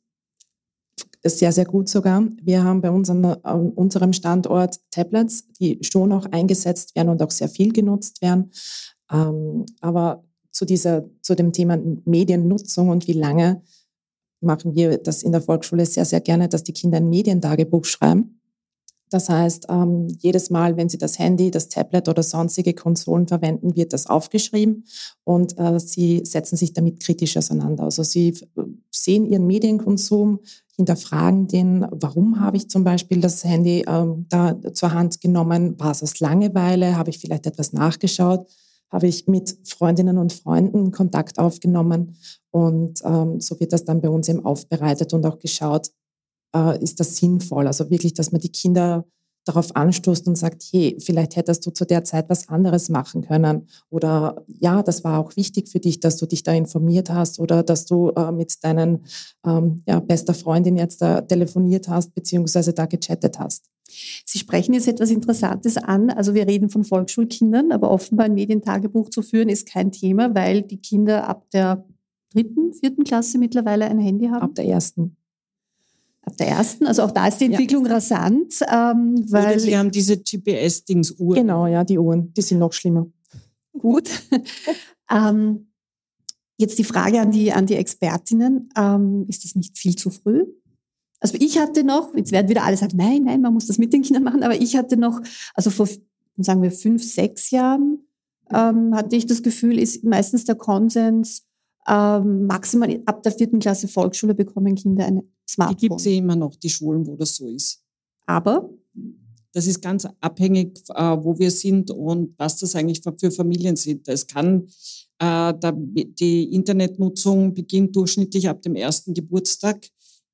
sehr, sehr gut sogar. Wir haben bei uns an, an, unserem Standort Tablets, die schon auch eingesetzt werden und auch sehr viel genutzt werden. Ähm, aber zu, dieser, zu dem Thema Mediennutzung und wie lange machen wir das in der Volksschule sehr, sehr gerne, dass die Kinder ein Medientagebuch schreiben. Das heißt, ähm, jedes Mal, wenn Sie das Handy, das Tablet oder sonstige Konsolen verwenden, wird das aufgeschrieben und äh, Sie setzen sich damit kritisch auseinander. Also Sie sehen Ihren Medienkonsum, hinterfragen den, warum habe ich zum Beispiel das Handy ähm, da zur Hand genommen? War es aus Langeweile? Habe ich vielleicht etwas nachgeschaut? Habe ich mit Freundinnen und Freunden Kontakt aufgenommen? Und ähm, so wird das dann bei uns eben aufbereitet und auch geschaut, äh, ist das sinnvoll? Also wirklich, dass man die Kinder darauf anstoßt und sagt, hey, vielleicht hättest du zu der Zeit was anderes machen können. Oder ja, das war auch wichtig für dich, dass du dich da informiert hast oder dass du äh, mit deinen ähm, ja, bester Freundin jetzt da telefoniert hast, beziehungsweise da gechattet hast. Sie sprechen jetzt etwas Interessantes an. Also wir reden von Volksschulkindern, aber offenbar ein Medientagebuch zu führen ist kein Thema, weil die Kinder ab der dritten, vierten Klasse mittlerweile ein Handy haben. Ab der ersten. Ab der ersten, also auch da ist die Entwicklung ja. rasant. Ähm, weil Oder Sie haben diese GPS-Dings-Uhren. Genau, ja, die Uhren, die sind noch schlimmer. Gut. ähm, jetzt die Frage an die, an die Expertinnen. Ähm, ist das nicht viel zu früh? Also ich hatte noch, jetzt werden wieder alle sagen, nein, nein, man muss das mit den Kindern machen, aber ich hatte noch, also vor, sagen wir, fünf, sechs Jahren, ähm, hatte ich das Gefühl, ist meistens der Konsens, ähm, maximal ab der vierten Klasse Volksschule bekommen Kinder eine Smartphone. Die gibt es ja immer noch, die Schulen, wo das so ist. Aber? Das ist ganz abhängig, äh, wo wir sind und was das eigentlich für Familien sind. Es kann, äh, die Internetnutzung beginnt durchschnittlich ab dem ersten Geburtstag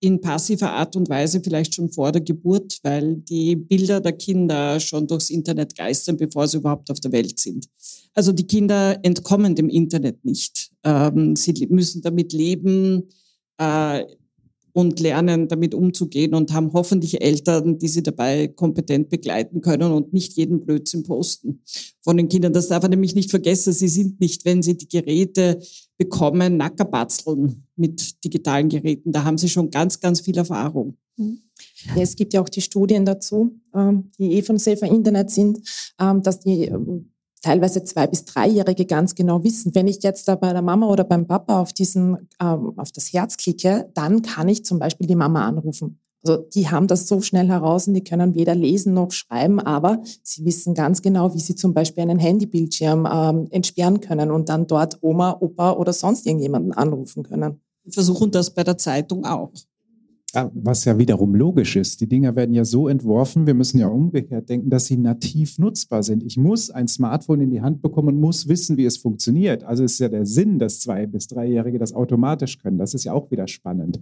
in passiver Art und Weise vielleicht schon vor der Geburt, weil die Bilder der Kinder schon durchs Internet geistern, bevor sie überhaupt auf der Welt sind. Also die Kinder entkommen dem Internet nicht. Ähm, sie müssen damit leben äh, und lernen, damit umzugehen und haben hoffentlich Eltern, die sie dabei kompetent begleiten können und nicht jeden Blödsinn posten von den Kindern. Das darf man nämlich nicht vergessen. Sie sind nicht, wenn sie die Geräte bekommen, Nackerbatzeln mit digitalen Geräten. Da haben sie schon ganz, ganz viel Erfahrung. Mhm. Ja, es gibt ja auch die Studien dazu, ähm, die eh von Safer Internet sind, ähm, dass die ähm, teilweise zwei- bis dreijährige ganz genau wissen, wenn ich jetzt da bei der Mama oder beim Papa auf diesen, auf das Herz klicke, dann kann ich zum Beispiel die Mama anrufen. Also die haben das so schnell heraus und die können weder lesen noch schreiben, aber sie wissen ganz genau, wie sie zum Beispiel einen Handybildschirm ähm, entsperren können und dann dort Oma, Opa oder sonst irgendjemanden anrufen können. Wir versuchen das bei der Zeitung auch. Was ja wiederum logisch ist. Die Dinger werden ja so entworfen, wir müssen ja umgekehrt denken, dass sie nativ nutzbar sind. Ich muss ein Smartphone in die Hand bekommen und muss wissen, wie es funktioniert. Also ist ja der Sinn, dass zwei- bis dreijährige das automatisch können. Das ist ja auch wieder spannend.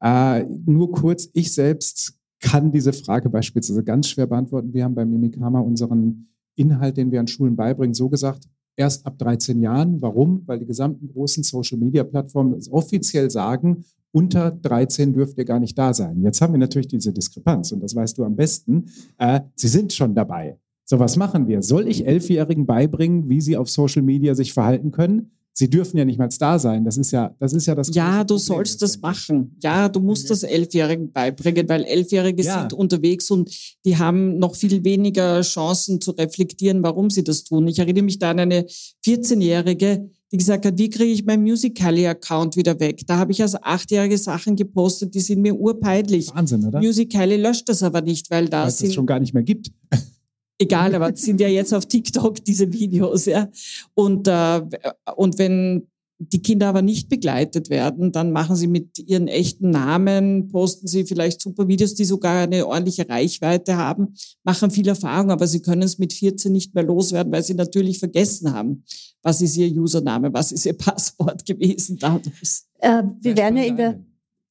Äh, nur kurz, ich selbst kann diese Frage beispielsweise ganz schwer beantworten. Wir haben bei Mimikama unseren Inhalt, den wir an Schulen beibringen, so gesagt, erst ab 13 Jahren. Warum? Weil die gesamten großen Social-Media-Plattformen offiziell sagen, unter 13 dürft ihr gar nicht da sein. Jetzt haben wir natürlich diese Diskrepanz und das weißt du am besten. Äh, sie sind schon dabei. So, was machen wir? Soll ich Elfjährigen beibringen, wie sie auf Social Media sich verhalten können? Sie dürfen ja nicht mal da sein. Das ist ja das, ist ja das Ja, du sollst das machen. Ja, du musst das Elfjährigen beibringen, weil Elfjährige ja. sind unterwegs und die haben noch viel weniger Chancen zu reflektieren, warum sie das tun. Ich erinnere mich da an eine 14-Jährige, die gesagt hat, wie kriege ich meinen Musical.ly-Account wieder weg? Da habe ich als achtjährige Sachen gepostet, die sind mir urpeinlich. Wahnsinn, oder? Musical.ly löscht das aber nicht, weil da weil es schon gar nicht mehr gibt. Egal, aber es sind ja jetzt auf TikTok diese Videos, ja. Und, äh, und wenn die Kinder aber nicht begleitet werden, dann machen sie mit ihren echten Namen, posten sie vielleicht super Videos, die sogar eine ordentliche Reichweite haben, machen viel Erfahrung, aber sie können es mit 14 nicht mehr loswerden, weil sie natürlich vergessen haben, was ist ihr Username, was ist ihr Passwort gewesen damals. Äh, wir werden ja in der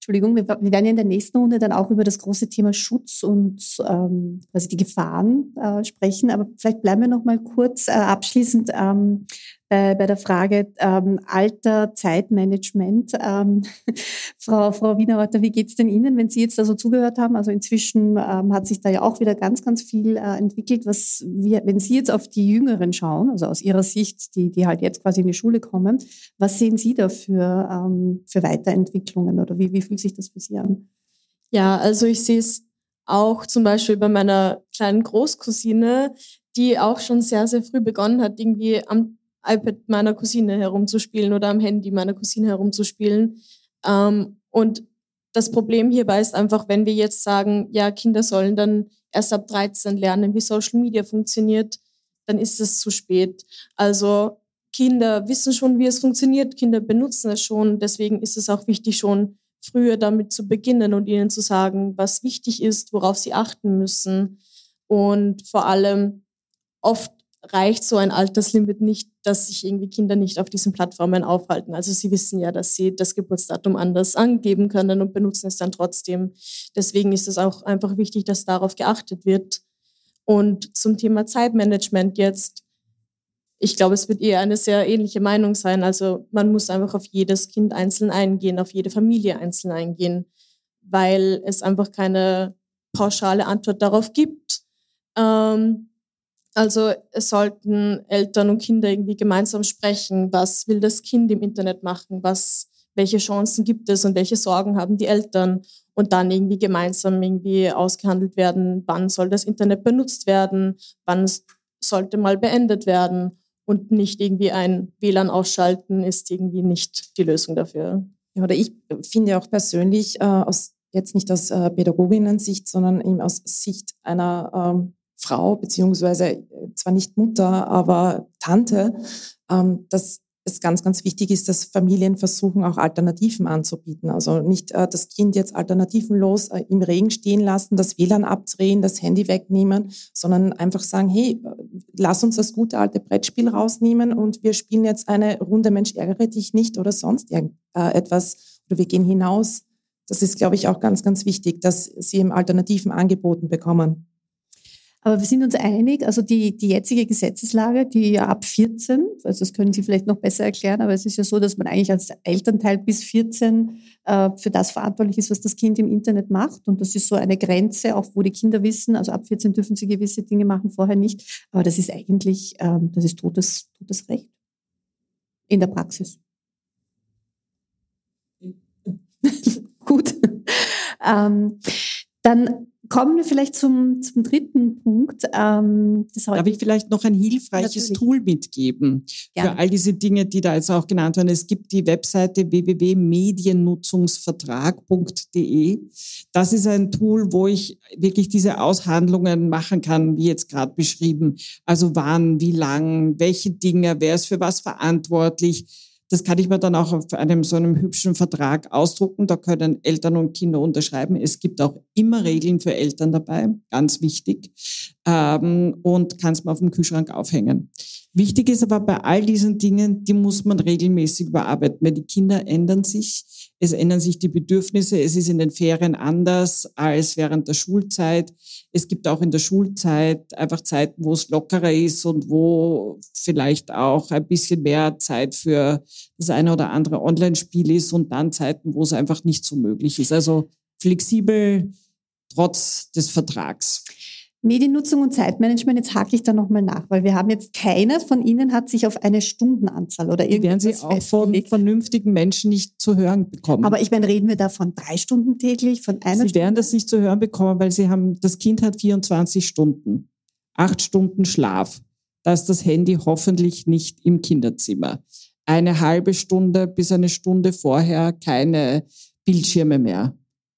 Entschuldigung, wir, wir, werden ja in der nächsten Runde dann auch über das große Thema Schutz und ähm, quasi die Gefahren äh, sprechen. Aber vielleicht bleiben wir noch mal kurz äh, abschließend ähm, bei, bei der Frage ähm, Alter, Zeitmanagement. Ähm, Frau, Frau Wienerreuter, wie geht's denn Ihnen, wenn Sie jetzt da so zugehört haben? Also inzwischen ähm, hat sich da ja auch wieder ganz, ganz viel äh, entwickelt. Was wir, wenn Sie jetzt auf die Jüngeren schauen, also aus Ihrer Sicht, die, die halt jetzt quasi in die Schule kommen, was sehen Sie da für, ähm, für Weiterentwicklungen oder wie, wie fühlt sich das für Sie an? Ja, also ich sehe es auch zum Beispiel bei meiner kleinen Großcousine, die auch schon sehr, sehr früh begonnen hat, irgendwie am iPad meiner Cousine herumzuspielen oder am Handy meiner Cousine herumzuspielen. Ähm, und das Problem hierbei ist einfach, wenn wir jetzt sagen, ja, Kinder sollen dann erst ab 13 lernen, wie Social Media funktioniert, dann ist es zu spät. Also Kinder wissen schon, wie es funktioniert, Kinder benutzen es schon. Deswegen ist es auch wichtig, schon früher damit zu beginnen und ihnen zu sagen, was wichtig ist, worauf sie achten müssen. Und vor allem oft reicht so ein Alterslimit nicht, dass sich irgendwie Kinder nicht auf diesen Plattformen aufhalten. Also sie wissen ja, dass sie das Geburtsdatum anders angeben können und benutzen es dann trotzdem. Deswegen ist es auch einfach wichtig, dass darauf geachtet wird. Und zum Thema Zeitmanagement jetzt, ich glaube, es wird eher eine sehr ähnliche Meinung sein. Also man muss einfach auf jedes Kind einzeln eingehen, auf jede Familie einzeln eingehen, weil es einfach keine pauschale Antwort darauf gibt. Ähm, also es sollten Eltern und Kinder irgendwie gemeinsam sprechen, was will das Kind im Internet machen, was, welche Chancen gibt es und welche Sorgen haben die Eltern und dann irgendwie gemeinsam irgendwie ausgehandelt werden, wann soll das Internet benutzt werden, wann sollte mal beendet werden und nicht irgendwie ein WLAN ausschalten ist irgendwie nicht die Lösung dafür. Ja, oder ich finde auch persönlich äh, aus jetzt nicht aus äh, Pädagoginnen-Sicht, sondern eben aus Sicht einer ähm, Frau, beziehungsweise äh, zwar nicht Mutter, aber Tante, ähm, dass es ganz, ganz wichtig ist, dass Familien versuchen, auch Alternativen anzubieten. Also nicht äh, das Kind jetzt alternativenlos äh, im Regen stehen lassen, das WLAN abdrehen, das Handy wegnehmen, sondern einfach sagen, hey, lass uns das gute alte Brettspiel rausnehmen und wir spielen jetzt eine Runde Mensch ärgere dich nicht oder sonst äh, etwas oder wir gehen hinaus. Das ist, glaube ich, auch ganz, ganz wichtig, dass sie im Alternativen angeboten bekommen. Aber wir sind uns einig, also die, die jetzige Gesetzeslage, die ja ab 14, also das können Sie vielleicht noch besser erklären, aber es ist ja so, dass man eigentlich als Elternteil bis 14 äh, für das verantwortlich ist, was das Kind im Internet macht. Und das ist so eine Grenze, auch wo die Kinder wissen, also ab 14 dürfen sie gewisse Dinge machen, vorher nicht. Aber das ist eigentlich, ähm, das ist totes, totes Recht in der Praxis. Gut. ähm, dann Kommen wir vielleicht zum, zum dritten Punkt. Ähm, Darf ich vielleicht noch ein hilfreiches Natürlich. Tool mitgeben ja. für all diese Dinge, die da jetzt auch genannt werden? Es gibt die Webseite www.mediennutzungsvertrag.de. Das ist ein Tool, wo ich wirklich diese Aushandlungen machen kann, wie jetzt gerade beschrieben. Also wann, wie lang, welche Dinge, wer ist für was verantwortlich das kann ich mir dann auch auf einem so einem hübschen Vertrag ausdrucken. Da können Eltern und Kinder unterschreiben. Es gibt auch immer Regeln für Eltern dabei, ganz wichtig. Ähm, und kann es mal auf dem Kühlschrank aufhängen. Wichtig ist aber bei all diesen Dingen, die muss man regelmäßig überarbeiten, weil die Kinder ändern sich, es ändern sich die Bedürfnisse, es ist in den Ferien anders als während der Schulzeit. Es gibt auch in der Schulzeit einfach Zeiten, wo es lockerer ist und wo vielleicht auch ein bisschen mehr Zeit für das eine oder andere Online-Spiel ist und dann Zeiten, wo es einfach nicht so möglich ist. Also flexibel trotz des Vertrags. Mediennutzung und Zeitmanagement, jetzt hake ich da nochmal nach, weil wir haben jetzt, keiner von Ihnen hat sich auf eine Stundenanzahl oder irgendwas Werden Sie auch von vernünftigen Menschen nicht zu hören bekommen. Aber ich meine, reden wir da von drei Stunden täglich, von einer Sie Stunde? werden das nicht zu hören bekommen, weil Sie haben, das Kind hat 24 Stunden, acht Stunden Schlaf. Da ist das Handy hoffentlich nicht im Kinderzimmer. Eine halbe Stunde bis eine Stunde vorher keine Bildschirme mehr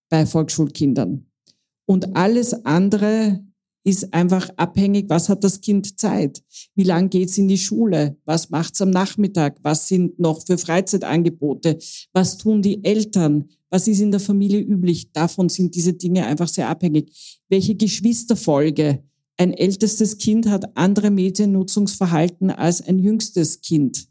bei Volksschulkindern. Und alles andere ist einfach abhängig, was hat das Kind Zeit? Wie lang geht's in die Schule? Was macht's am Nachmittag? Was sind noch für Freizeitangebote? Was tun die Eltern? Was ist in der Familie üblich? Davon sind diese Dinge einfach sehr abhängig. Welche Geschwisterfolge? Ein ältestes Kind hat andere Mediennutzungsverhalten als ein jüngstes Kind,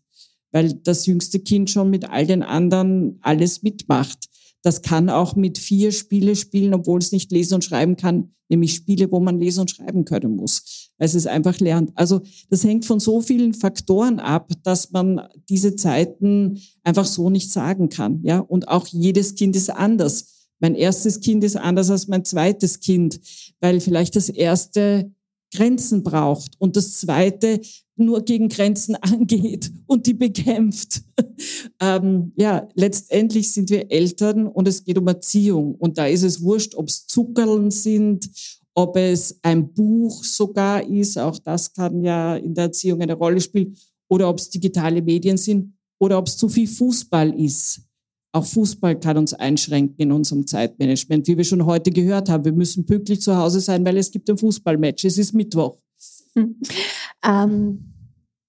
weil das jüngste Kind schon mit all den anderen alles mitmacht. Das kann auch mit vier Spiele spielen, obwohl es nicht lesen und schreiben kann, nämlich Spiele, wo man lesen und schreiben können muss, weil es es einfach lernt. Also das hängt von so vielen Faktoren ab, dass man diese Zeiten einfach so nicht sagen kann. Ja, und auch jedes Kind ist anders. Mein erstes Kind ist anders als mein zweites Kind, weil vielleicht das erste Grenzen braucht und das zweite nur gegen Grenzen angeht und die bekämpft. ähm, ja, letztendlich sind wir Eltern und es geht um Erziehung. Und da ist es wurscht, ob es Zuckerln sind, ob es ein Buch sogar ist, auch das kann ja in der Erziehung eine Rolle spielen, oder ob es digitale Medien sind oder ob es zu viel Fußball ist. Auch Fußball kann uns einschränken in unserem Zeitmanagement. Wie wir schon heute gehört haben, wir müssen pünktlich zu Hause sein, weil es gibt ein Fußballmatch. Es ist Mittwoch. Hm. Ähm,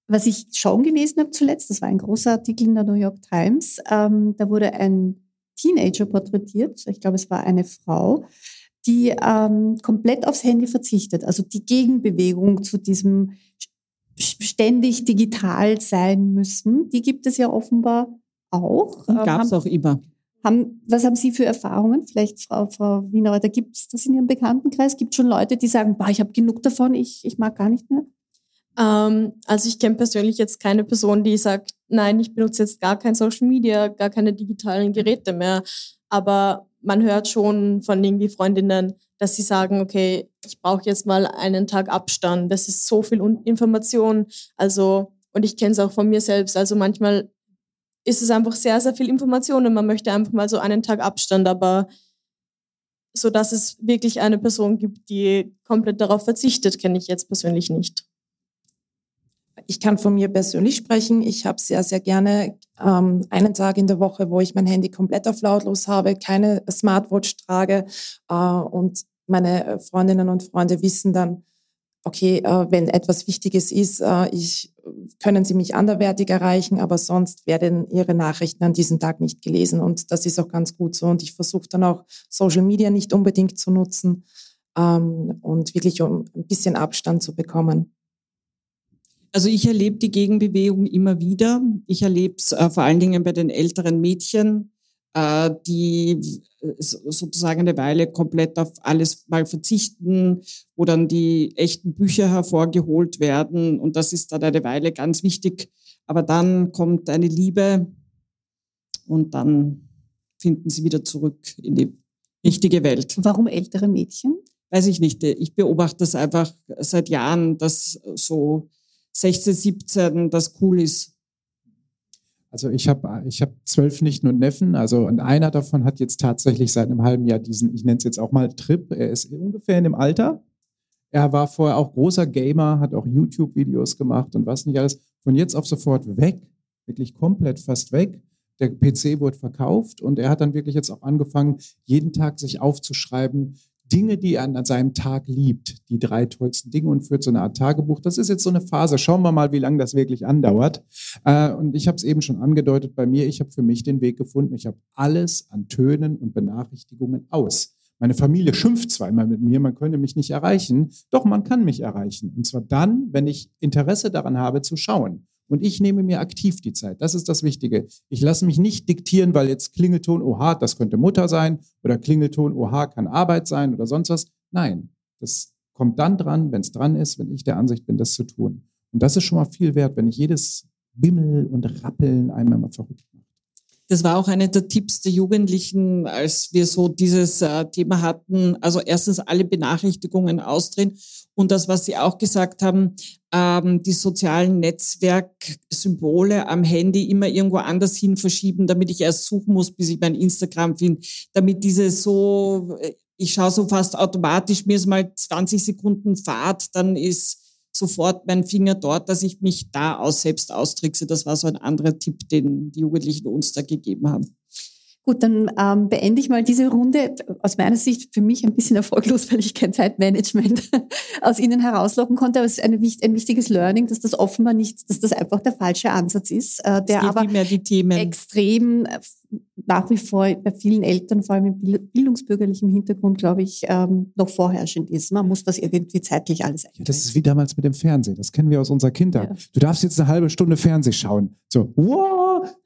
was ich schon gelesen habe zuletzt, das war ein großer Artikel in der New York Times, ähm, da wurde ein Teenager porträtiert, ich glaube es war eine Frau, die ähm, komplett aufs Handy verzichtet. Also die Gegenbewegung zu diesem ständig digital sein müssen, die gibt es ja offenbar auch. Und gab es ähm, auch immer. Haben, was haben Sie für Erfahrungen? Vielleicht, Frau, Frau Wiener, gibt es das in Ihrem Bekanntenkreis? Gibt es schon Leute, die sagen, ich habe genug davon, ich, ich mag gar nicht mehr? Ähm, also ich kenne persönlich jetzt keine Person, die sagt, nein, ich benutze jetzt gar kein Social Media, gar keine digitalen Geräte mehr. Aber man hört schon von irgendwie Freundinnen, dass sie sagen, okay, ich brauche jetzt mal einen Tag Abstand. Das ist so viel Information. Also, und ich kenne es auch von mir selbst. Also manchmal ist es einfach sehr, sehr viel Information und man möchte einfach mal so einen Tag Abstand, aber so dass es wirklich eine Person gibt, die komplett darauf verzichtet, kenne ich jetzt persönlich nicht. Ich kann von mir persönlich sprechen. Ich habe sehr, sehr gerne ähm, einen Tag in der Woche, wo ich mein Handy komplett auf lautlos habe, keine Smartwatch trage. Äh, und meine Freundinnen und Freunde wissen dann, okay, äh, wenn etwas Wichtiges ist, äh, ich, können Sie mich anderwertig erreichen, aber sonst werden Ihre Nachrichten an diesem Tag nicht gelesen. Und das ist auch ganz gut so. Und ich versuche dann auch Social Media nicht unbedingt zu nutzen ähm, und wirklich um ein bisschen Abstand zu bekommen. Also ich erlebe die Gegenbewegung immer wieder. Ich erlebe es äh, vor allen Dingen bei den älteren Mädchen, äh, die sozusagen eine Weile komplett auf alles mal verzichten, wo dann die echten Bücher hervorgeholt werden. Und das ist dann eine Weile ganz wichtig. Aber dann kommt eine Liebe und dann finden sie wieder zurück in die richtige Welt. Warum ältere Mädchen? Weiß ich nicht. Ich beobachte das einfach seit Jahren, dass so 16, 17 das cool ist also ich habe ich hab zwölf Nichten und Neffen, also und einer davon hat jetzt tatsächlich seit einem halben Jahr diesen, ich nenne es jetzt auch mal Trip. Er ist ungefähr in dem Alter. Er war vorher auch großer Gamer, hat auch YouTube-Videos gemacht und was nicht alles. Von jetzt auf sofort weg, wirklich komplett fast weg. Der PC wurde verkauft und er hat dann wirklich jetzt auch angefangen, jeden Tag sich aufzuschreiben, Dinge, die er an seinem Tag liebt, die drei tollsten Dinge und führt so eine Art Tagebuch. Das ist jetzt so eine Phase. Schauen wir mal, wie lange das wirklich andauert. Äh, und ich habe es eben schon angedeutet bei mir. Ich habe für mich den Weg gefunden. Ich habe alles an Tönen und Benachrichtigungen aus. Meine Familie schimpft zweimal mit mir, man könne mich nicht erreichen. Doch, man kann mich erreichen. Und zwar dann, wenn ich Interesse daran habe zu schauen. Und ich nehme mir aktiv die Zeit. Das ist das Wichtige. Ich lasse mich nicht diktieren, weil jetzt Klingelton, oha, das könnte Mutter sein oder Klingelton, oha, kann Arbeit sein oder sonst was. Nein, das kommt dann dran, wenn es dran ist, wenn ich der Ansicht bin, das zu tun. Und das ist schon mal viel wert, wenn ich jedes Bimmel und Rappeln einmal mal verrückt. Das war auch einer der Tipps der Jugendlichen, als wir so dieses äh, Thema hatten. Also erstens alle Benachrichtigungen ausdrehen und das, was Sie auch gesagt haben, ähm, die sozialen Netzwerksymbole am Handy immer irgendwo anders hin verschieben, damit ich erst suchen muss, bis ich mein Instagram finde, damit diese so, äh, ich schaue so fast automatisch, mir ist mal 20 Sekunden Fahrt, dann ist sofort mein Finger dort, dass ich mich da aus selbst austrickse. Das war so ein anderer Tipp, den die Jugendlichen uns da gegeben haben. Gut, dann ähm, beende ich mal diese Runde. Aus meiner Sicht für mich ein bisschen erfolglos, weil ich kein Zeitmanagement aus Ihnen herauslocken konnte. Aber es ist eine, ein wichtiges Learning, dass das offenbar nicht, dass das einfach der falsche Ansatz ist, äh, der aber extrem äh, nach wie vor bei vielen Eltern, vor allem im bildungsbürgerlichen Hintergrund, glaube ich, ähm, noch vorherrschend ist. Man muss das irgendwie zeitlich alles ja, Das ist wie damals mit dem Fernsehen. Das kennen wir aus unserer Kindheit. Ja. Du darfst jetzt eine halbe Stunde Fernseh schauen. So, wow!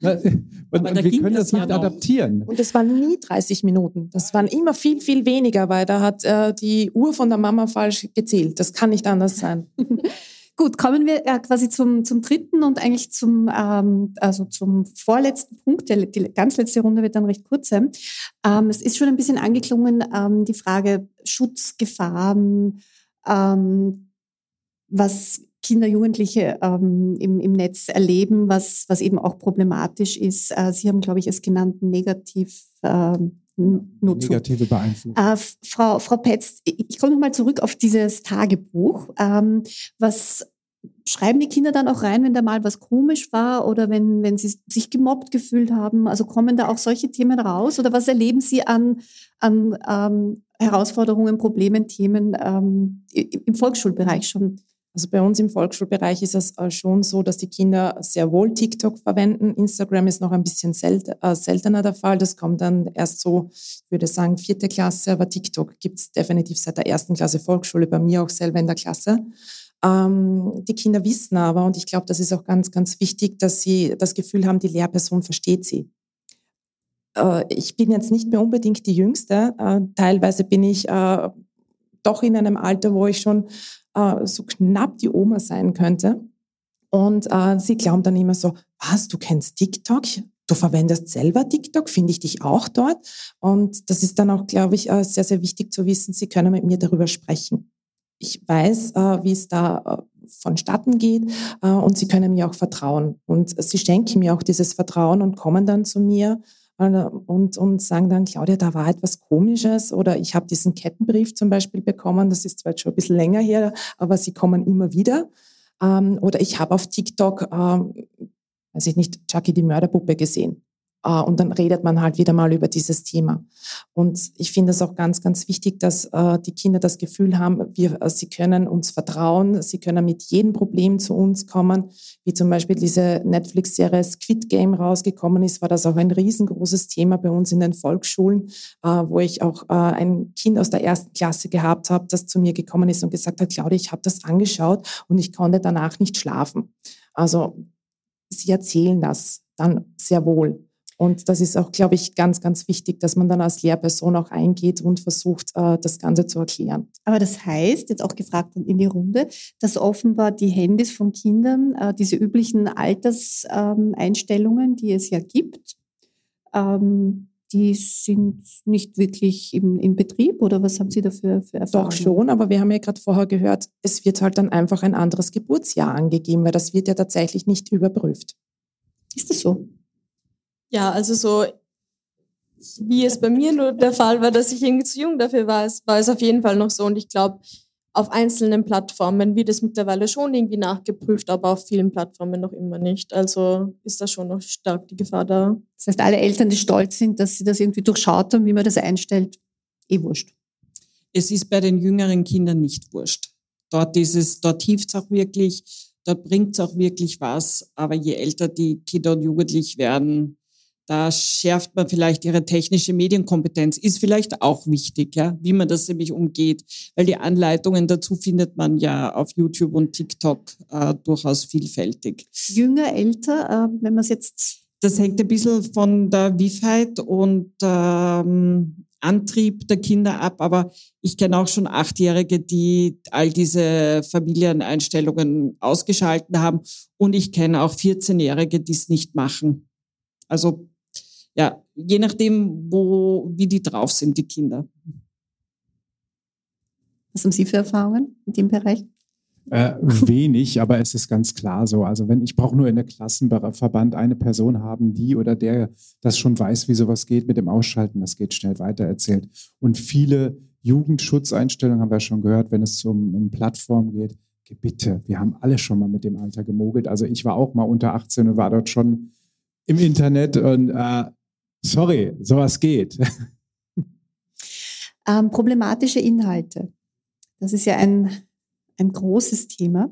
Und, und wir können das nicht adaptieren. Und es waren nie 30 Minuten. Das waren immer viel, viel weniger, weil da hat äh, die Uhr von der Mama falsch gezählt. Das kann nicht anders sein. Gut, kommen wir äh, quasi zum, zum dritten und eigentlich zum, ähm, also zum vorletzten Punkt. Der, die ganz letzte Runde wird dann recht kurz sein. Ähm, es ist schon ein bisschen angeklungen, ähm, die Frage Schutzgefahren, ähm, was Kinder, Jugendliche ähm, im, im Netz erleben, was, was eben auch problematisch ist. Äh, Sie haben, glaube ich, es genannt, negativ. Ähm, Nutzung. Negative Beeinflussung. Äh, Frau, Frau Petz, ich komme nochmal zurück auf dieses Tagebuch. Ähm, was schreiben die Kinder dann auch rein, wenn da mal was komisch war oder wenn, wenn sie sich gemobbt gefühlt haben? Also kommen da auch solche Themen raus oder was erleben Sie an, an ähm, Herausforderungen, Problemen, Themen ähm, im Volksschulbereich schon? Also bei uns im Volksschulbereich ist es äh, schon so, dass die Kinder sehr wohl TikTok verwenden. Instagram ist noch ein bisschen äh, seltener der Fall. Das kommt dann erst so, ich würde sagen, vierte Klasse, aber TikTok gibt es definitiv seit der ersten Klasse Volksschule, bei mir auch selber in der Klasse. Ähm, die Kinder wissen aber, und ich glaube, das ist auch ganz, ganz wichtig, dass sie das Gefühl haben, die Lehrperson versteht sie. Äh, ich bin jetzt nicht mehr unbedingt die Jüngste. Teilweise bin ich doch in einem Alter, wo ich schon äh, so knapp die Oma sein könnte. Und äh, sie glauben dann immer so, was, du kennst TikTok? Du verwendest selber TikTok, finde ich dich auch dort. Und das ist dann auch, glaube ich, äh, sehr, sehr wichtig zu wissen, sie können mit mir darüber sprechen. Ich weiß, äh, wie es da äh, vonstatten geht äh, und sie können mir auch vertrauen. Und sie schenken mir auch dieses Vertrauen und kommen dann zu mir und, und sagen dann, Claudia, da war etwas Komisches oder ich habe diesen Kettenbrief zum Beispiel bekommen, das ist zwar jetzt schon ein bisschen länger her, aber sie kommen immer wieder. Ähm, oder ich habe auf TikTok, ähm, weiß ich nicht, Chucky die Mörderpuppe gesehen. Äh, und dann redet man halt wieder mal über dieses Thema. Und ich finde es auch ganz, ganz wichtig, dass äh, die Kinder das Gefühl haben, wir, äh, sie können uns vertrauen, sie können mit jedem Problem zu uns kommen. Wie zum Beispiel diese Netflix-Serie Squid Game rausgekommen ist, war das auch ein riesengroßes Thema bei uns in den Volksschulen, wo ich auch ein Kind aus der ersten Klasse gehabt habe, das zu mir gekommen ist und gesagt hat, Claudia, ich habe das angeschaut und ich konnte danach nicht schlafen. Also sie erzählen das dann sehr wohl. Und das ist auch, glaube ich, ganz, ganz wichtig, dass man dann als Lehrperson auch eingeht und versucht, äh, das Ganze zu erklären. Aber das heißt, jetzt auch gefragt in die Runde, dass offenbar die Handys von Kindern, äh, diese üblichen Alterseinstellungen, die es ja gibt, ähm, die sind nicht wirklich im, in Betrieb oder was haben Sie dafür für Erfahrungen? Doch schon, aber wir haben ja gerade vorher gehört, es wird halt dann einfach ein anderes Geburtsjahr angegeben, weil das wird ja tatsächlich nicht überprüft. Ist das so? Ja, also so wie es bei mir nur der Fall war, dass ich irgendwie zu jung dafür war, war es auf jeden Fall noch so. Und ich glaube, auf einzelnen Plattformen wird es mittlerweile schon irgendwie nachgeprüft, aber auf vielen Plattformen noch immer nicht. Also ist da schon noch stark die Gefahr da. Das heißt, alle Eltern, die stolz sind, dass sie das irgendwie durchschaut haben, wie man das einstellt, eh wurscht. Es ist bei den jüngeren Kindern nicht wurscht. Dort ist es, dort hilft es auch wirklich, dort bringt es auch wirklich was. Aber je älter die Kinder und Jugendlich werden, da schärft man vielleicht ihre technische Medienkompetenz. Ist vielleicht auch wichtig, ja, wie man das nämlich umgeht, weil die Anleitungen dazu findet man ja auf YouTube und TikTok äh, durchaus vielfältig. Jünger, älter, äh, wenn man es jetzt. Das hängt ein bisschen von der Wiefheit und ähm, Antrieb der Kinder ab, aber ich kenne auch schon Achtjährige, die all diese Familieneinstellungen ausgeschalten haben und ich kenne auch 14-Jährige, die es nicht machen. Also ja, je nachdem, wo, wie die drauf sind, die Kinder. Was haben Sie für Erfahrungen in dem Bereich? Äh, wenig, aber es ist ganz klar so. Also wenn ich brauche nur in der Klassenverband eine Person haben, die oder der das schon weiß, wie sowas geht mit dem Ausschalten, das geht schnell weiter erzählt. Und viele Jugendschutzeinstellungen haben wir schon gehört, wenn es um, um Plattformen geht. Bitte, wir haben alle schon mal mit dem Alter gemogelt. Also ich war auch mal unter 18 und war dort schon im Internet und äh, Sorry, sowas geht. Ähm, problematische Inhalte. Das ist ja ein, ein großes Thema.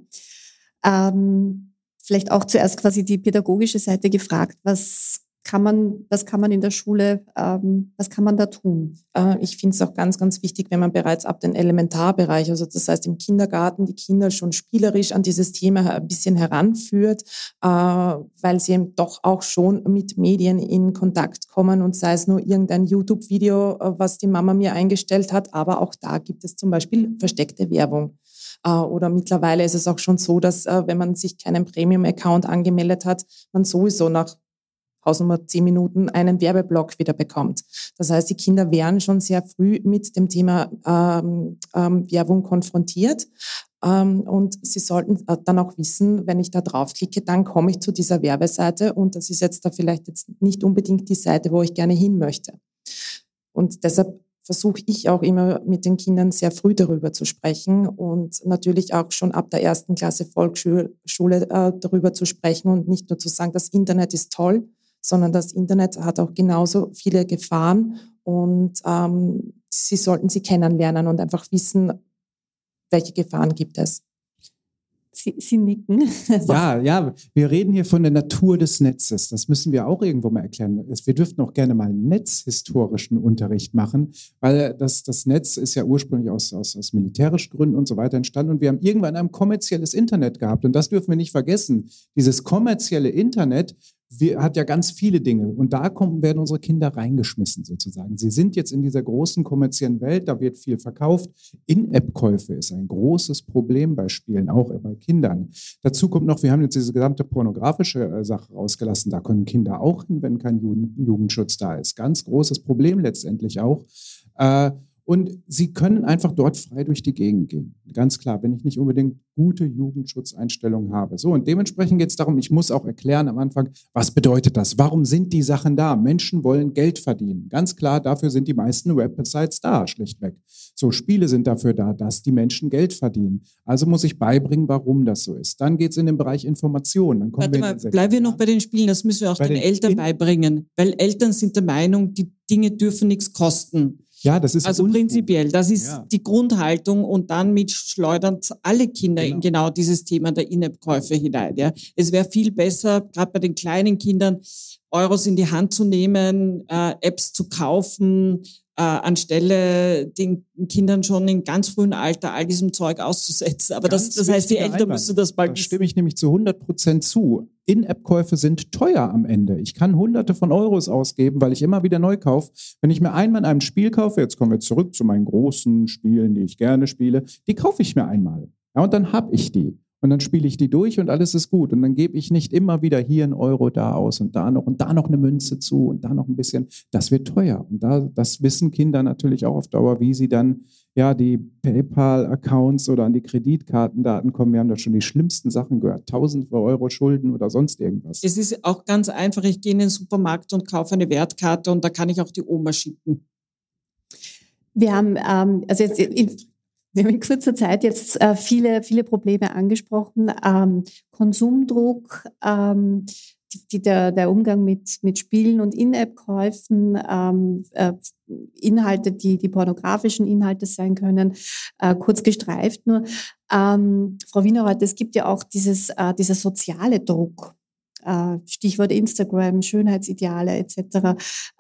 Ähm, vielleicht auch zuerst quasi die pädagogische Seite gefragt. Was kann man, was kann man in der Schule, ähm, was kann man da tun? Äh, ich finde es auch ganz, ganz wichtig, wenn man bereits ab den Elementarbereich, also das heißt im Kindergarten, die Kinder schon spielerisch an dieses Thema ein bisschen heranführt, äh, weil sie eben doch auch schon mit Medien in Kontakt kommen und sei es nur irgendein YouTube-Video, äh, was die Mama mir eingestellt hat, aber auch da gibt es zum Beispiel versteckte Werbung. Oder mittlerweile ist es auch schon so, dass wenn man sich keinen Premium-Account angemeldet hat, man sowieso nach Hausnummer zehn Minuten einen Werbeblock wieder bekommt. Das heißt, die Kinder werden schon sehr früh mit dem Thema ähm, ähm, Werbung konfrontiert. Ähm, und sie sollten äh, dann auch wissen, wenn ich da draufklicke, dann komme ich zu dieser Werbeseite und das ist jetzt da vielleicht jetzt nicht unbedingt die Seite, wo ich gerne hin möchte. Und deshalb versuche ich auch immer mit den Kindern sehr früh darüber zu sprechen und natürlich auch schon ab der ersten Klasse Volksschule äh, darüber zu sprechen und nicht nur zu sagen, das Internet ist toll, sondern das Internet hat auch genauso viele Gefahren und ähm, sie sollten sie kennenlernen und einfach wissen, welche Gefahren gibt es. Sie, Sie nicken. ja, ja, wir reden hier von der Natur des Netzes. Das müssen wir auch irgendwo mal erklären. Wir dürften auch gerne mal netzhistorischen Unterricht machen, weil das, das Netz ist ja ursprünglich aus, aus, aus militärischen Gründen und so weiter entstanden. Und wir haben irgendwann ein kommerzielles Internet gehabt. Und das dürfen wir nicht vergessen. Dieses kommerzielle Internet wir, hat ja ganz viele Dinge. Und da kommen, werden unsere Kinder reingeschmissen sozusagen. Sie sind jetzt in dieser großen kommerziellen Welt, da wird viel verkauft. In-App-Käufe ist ein großes Problem bei Spielen, auch bei Kindern. Dazu kommt noch, wir haben jetzt diese gesamte pornografische äh, Sache rausgelassen. Da können Kinder auch hin, wenn kein Jugendschutz da ist. Ganz großes Problem letztendlich auch. Äh, Und sie können einfach dort frei durch die Gegend gehen. Ganz klar, wenn ich nicht unbedingt gute Jugendschutzeinstellungen habe. So, und dementsprechend geht es darum, ich muss auch erklären am Anfang, was bedeutet das? Warum sind die Sachen da? Menschen wollen Geld verdienen. Ganz klar, dafür sind die meisten Websites da, schlichtweg. So, Spiele sind dafür da, dass die Menschen Geld verdienen. Also muss ich beibringen, warum das so ist. Dann geht es in den Bereich Information. Dann kommen Warte wir mal, bleiben wir noch bei den Spielen, das müssen wir auch Bei den, den Eltern In- beibringen, weil Eltern sind der Meinung, die Dinge dürfen nichts kosten. Ja, das ist Also prinzipiell, das ist Ja. die Grundhaltung und dann mit schleudern alle Kinder in Genau. genau dieses Thema der In-App-Käufe hinein. Ja. Es wäre viel besser, gerade bei den kleinen Kindern, Euros in die Hand zu nehmen, äh, Apps zu kaufen, äh, anstelle den Kindern schon in ganz frühem Alter all diesem Zeug auszusetzen. Aber das, das heißt, die Eltern müssen das bald Da stimme ich nämlich zu 100 Prozent zu. In-App-Käufe sind teuer am Ende. Ich kann hunderte von Euros ausgeben, weil ich immer wieder neu kaufe. Wenn ich mir einmal in einem Spiel kaufe, jetzt kommen wir zurück zu meinen großen Spielen, die ich gerne spiele, die kaufe ich mir einmal. Ja, und dann habe ich die. Und dann spiele ich die durch und alles ist gut. Und dann gebe ich nicht immer wieder hier einen Euro da aus und da noch und da noch eine Münze zu und da noch ein bisschen. Das wird teuer. Und da, das wissen Kinder natürlich auch auf Dauer, wie sie dann ja die PayPal-Accounts oder an die Kreditkartendaten kommen. Wir haben da schon die schlimmsten Sachen gehört. Tausend Euro Schulden oder sonst irgendwas. Es ist auch ganz einfach, ich gehe in den Supermarkt und kaufe eine Wertkarte und da kann ich auch die Oma schicken. Wir haben, ähm, also jetzt in, wir haben in kurzer Zeit jetzt äh, viele, viele Probleme angesprochen. Ähm, Konsumdruck, ähm, die, die, der, der Umgang mit, mit Spielen und In-App-Käufen, ähm, äh, Inhalte, die, die pornografischen Inhalte sein können, äh, kurz gestreift nur. Ähm, Frau Wienerreuth, es gibt ja auch dieses, äh, dieser soziale Druck. Äh, Stichwort Instagram, Schönheitsideale etc.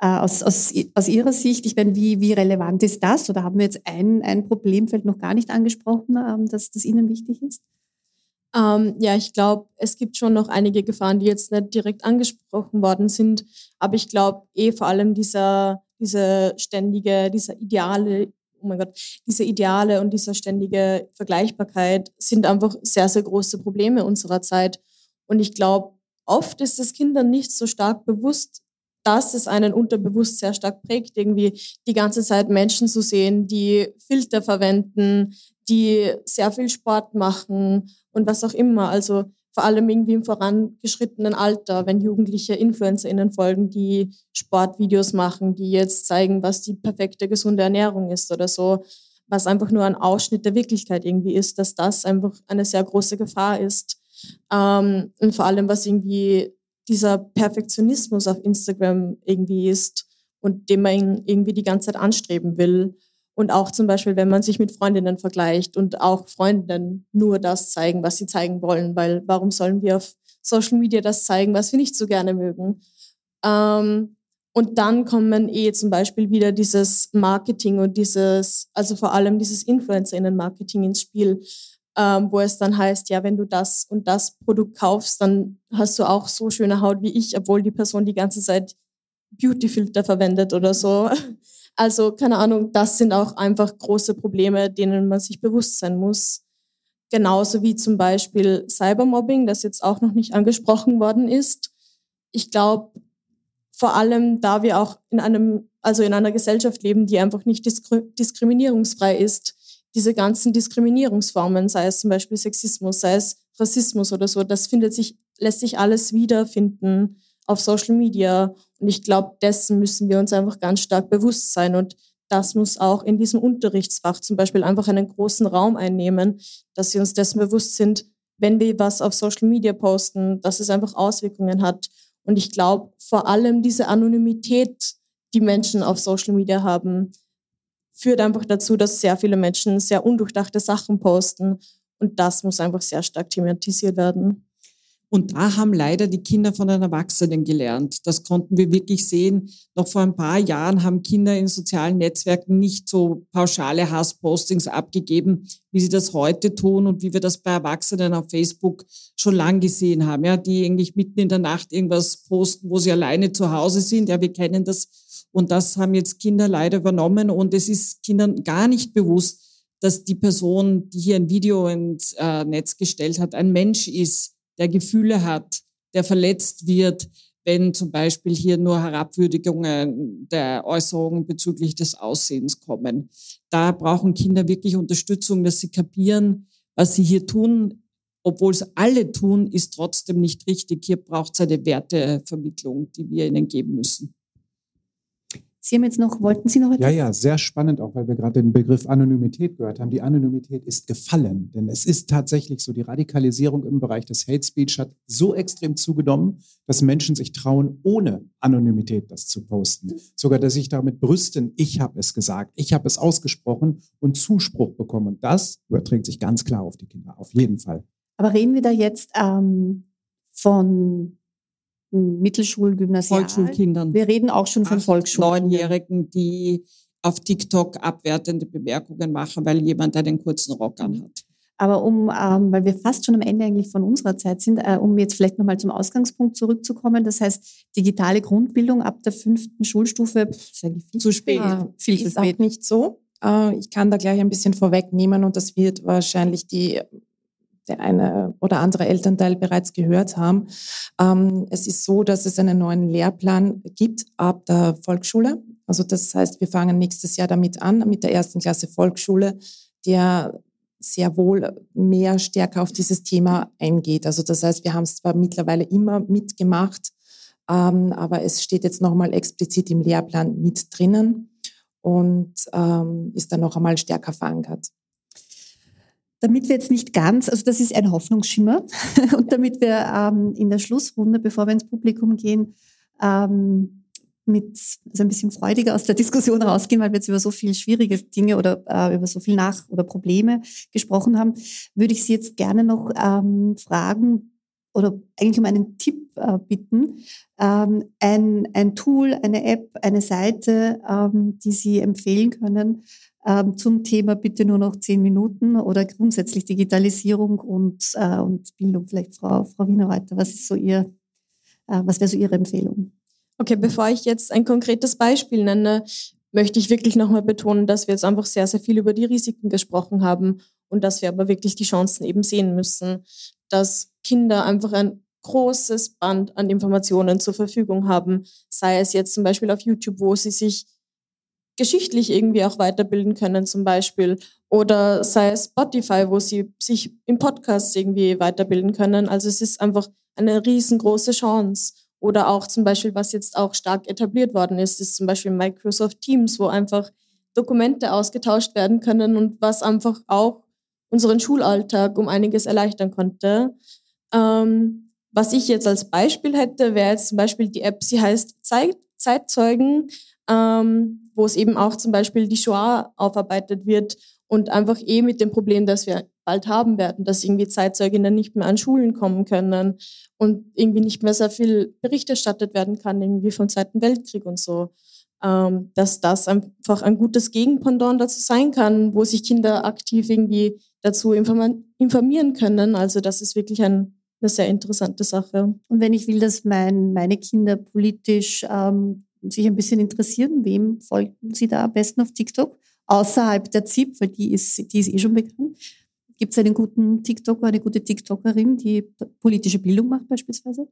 Äh, aus, aus, aus Ihrer Sicht, ich meine, wie, wie relevant ist das? Oder haben wir jetzt ein, ein Problemfeld noch gar nicht angesprochen, ähm, dass das Ihnen wichtig ist? Ähm, ja, ich glaube, es gibt schon noch einige Gefahren, die jetzt nicht direkt angesprochen worden sind. Aber ich glaube eh vor allem dieser, diese ständige, dieser Ideale, oh mein Gott, diese Ideale und diese ständige Vergleichbarkeit sind einfach sehr, sehr große Probleme unserer Zeit. Und ich glaube, oft ist es Kindern nicht so stark bewusst, dass es einen unterbewusst sehr stark prägt, irgendwie die ganze Zeit Menschen zu sehen, die Filter verwenden, die sehr viel Sport machen und was auch immer. Also vor allem irgendwie im vorangeschrittenen Alter, wenn Jugendliche InfluencerInnen folgen, die Sportvideos machen, die jetzt zeigen, was die perfekte gesunde Ernährung ist oder so, was einfach nur ein Ausschnitt der Wirklichkeit irgendwie ist, dass das einfach eine sehr große Gefahr ist. Ähm, und vor allem, was irgendwie dieser Perfektionismus auf Instagram irgendwie ist und den man irgendwie die ganze Zeit anstreben will. Und auch zum Beispiel, wenn man sich mit Freundinnen vergleicht und auch Freundinnen nur das zeigen, was sie zeigen wollen, weil warum sollen wir auf Social Media das zeigen, was wir nicht so gerne mögen? Ähm, und dann kommen eh zum Beispiel wieder dieses Marketing und dieses, also vor allem dieses InfluencerInnen-Marketing ins Spiel, ähm, wo es dann heißt, ja, wenn du das und das Produkt kaufst, dann hast du auch so schöne Haut wie ich, obwohl die Person die ganze Zeit Beautyfilter verwendet oder so. Also keine Ahnung, das sind auch einfach große Probleme, denen man sich bewusst sein muss. Genauso wie zum Beispiel Cybermobbing, das jetzt auch noch nicht angesprochen worden ist. Ich glaube, vor allem, da wir auch in einem, also in einer Gesellschaft leben, die einfach nicht diskri diskriminierungsfrei ist, diese ganzen Diskriminierungsformen, sei es zum Beispiel Sexismus, sei es Rassismus oder so, das findet sich, lässt sich alles wiederfinden auf Social Media. Und ich glaube, dessen müssen wir uns einfach ganz stark bewusst sein. Und das muss auch in diesem Unterrichtsfach zum Beispiel einfach einen großen Raum einnehmen, dass wir uns dessen bewusst sind, wenn wir was auf Social Media posten, dass es einfach Auswirkungen hat. Und ich glaube, vor allem diese Anonymität, die Menschen auf Social Media haben, führt einfach dazu, dass sehr viele Menschen sehr undurchdachte Sachen posten. Und das muss einfach sehr stark thematisiert werden. Und da haben leider die Kinder von den Erwachsenen gelernt. Das konnten wir wirklich sehen. Noch vor ein paar Jahren haben Kinder in sozialen Netzwerken nicht so pauschale Hasspostings abgegeben, wie sie das heute tun und wie wir das bei Erwachsenen auf Facebook schon lang gesehen haben. Ja, die eigentlich mitten in der Nacht irgendwas posten, wo sie alleine zu Hause sind. Ja, wir kennen das. Und das haben jetzt Kinder leider übernommen. Und es ist Kindern gar nicht bewusst, dass die Person, die hier ein Video ins äh, Netz gestellt hat, ein Mensch ist der Gefühle hat, der verletzt wird, wenn zum Beispiel hier nur Herabwürdigungen der Äußerungen bezüglich des Aussehens kommen. Da brauchen Kinder wirklich Unterstützung, dass sie kapieren, was sie hier tun, obwohl es alle tun, ist trotzdem nicht richtig. Hier braucht es eine Wertevermittlung, die wir ihnen geben müssen. Sie haben jetzt noch, wollten Sie noch etwas? Ja, ja, sehr spannend, auch weil wir gerade den Begriff Anonymität gehört haben. Die Anonymität ist gefallen, denn es ist tatsächlich so, die Radikalisierung im Bereich des Hate Speech hat so extrem zugenommen, dass Menschen sich trauen, ohne Anonymität das zu posten. Sogar, dass sich damit brüsten, ich habe es gesagt, ich habe es ausgesprochen und Zuspruch bekommen. Und das überträgt sich ganz klar auf die Kinder, auf jeden Fall. Aber reden wir da jetzt ähm, von Mittelschul-, Gymnasial. Volksschulkindern. Wir reden auch schon von Volksschulen. Neunjährigen, die auf TikTok abwertende Bemerkungen machen, weil jemand einen kurzen Rock anhat. Aber um, ähm, weil wir fast schon am Ende eigentlich von unserer Zeit sind, äh, um jetzt vielleicht nochmal zum Ausgangspunkt zurückzukommen, das heißt, digitale Grundbildung ab der fünften Schulstufe, viel zu spät. Ah, viel zu spät. Auch nicht so. Äh, ich kann da gleich ein bisschen vorwegnehmen und das wird wahrscheinlich die der eine oder andere Elternteil bereits gehört haben. Ähm, es ist so, dass es einen neuen Lehrplan gibt ab der Volksschule. Also das heißt, wir fangen nächstes Jahr damit an, mit der ersten Klasse Volksschule, der sehr wohl mehr stärker auf dieses Thema eingeht. Also das heißt, wir haben es zwar mittlerweile immer mitgemacht, ähm, aber es steht jetzt nochmal explizit im Lehrplan mit drinnen und ähm, ist dann noch einmal stärker verankert damit wir jetzt nicht ganz, also das ist ein Hoffnungsschimmer, und damit wir ähm, in der Schlussrunde, bevor wir ins Publikum gehen, ähm, mit also ein bisschen freudiger aus der Diskussion rausgehen, weil wir jetzt über so viele schwierige Dinge oder äh, über so viel Nach- oder Probleme gesprochen haben, würde ich Sie jetzt gerne noch ähm, fragen oder eigentlich um einen Tipp äh, bitten. Ähm, ein, ein Tool, eine App, eine Seite, ähm, die Sie empfehlen können, zum Thema bitte nur noch zehn Minuten oder grundsätzlich Digitalisierung und, äh, und Bildung. Vielleicht Frau, Frau Wiener weiter. Was ist so Ihr, äh, was wäre so Ihre Empfehlung? Okay, bevor ich jetzt ein konkretes Beispiel nenne, möchte ich wirklich nochmal betonen, dass wir jetzt einfach sehr, sehr viel über die Risiken gesprochen haben und dass wir aber wirklich die Chancen eben sehen müssen, dass Kinder einfach ein großes Band an Informationen zur Verfügung haben, sei es jetzt zum Beispiel auf YouTube, wo sie sich geschichtlich irgendwie auch weiterbilden können zum Beispiel. Oder sei es Spotify, wo sie sich im Podcast irgendwie weiterbilden können. Also es ist einfach eine riesengroße Chance. Oder auch zum Beispiel, was jetzt auch stark etabliert worden ist, ist zum Beispiel Microsoft Teams, wo einfach Dokumente ausgetauscht werden können und was einfach auch unseren Schulalltag um einiges erleichtern konnte. Ähm, was ich jetzt als Beispiel hätte, wäre jetzt zum Beispiel die App, sie heißt Zeit, Zeitzeugen ähm, wo es eben auch zum Beispiel die Shoah aufarbeitet wird und einfach eh mit dem Problem, das wir bald haben werden, dass irgendwie Zeitzeuginnen nicht mehr an Schulen kommen können und irgendwie nicht mehr sehr viel Bericht erstattet werden kann, irgendwie vom Zweiten Weltkrieg und so. Ähm, dass das einfach ein gutes Gegenpendant dazu sein kann, wo sich Kinder aktiv irgendwie dazu informieren können. Also das ist wirklich ein, eine sehr interessante Sache. Und wenn ich will, dass mein, meine Kinder politisch ähm, sich ein bisschen interessieren, wem folgen Sie da am besten auf TikTok? Außerhalb der ZIP, weil die ist, die ist eh schon bekannt. Gibt es einen guten TikToker, eine gute TikTokerin, die politische Bildung macht beispielsweise?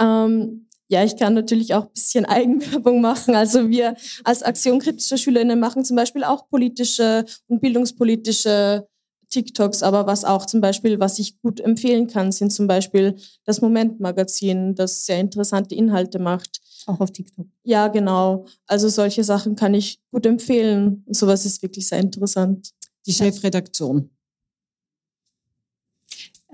Ähm, ja, ich kann natürlich auch ein bisschen Eigenwerbung machen. Also wir als Aktion kritischer SchülerInnen machen zum Beispiel auch politische und bildungspolitische TikToks, aber was auch zum Beispiel, was ich gut empfehlen kann, sind zum Beispiel das Moment-Magazin, das sehr interessante Inhalte macht. Auch auf TikTok. Ja, genau. Also solche Sachen kann ich gut empfehlen. Und sowas ist wirklich sehr interessant. Die Chefredaktion.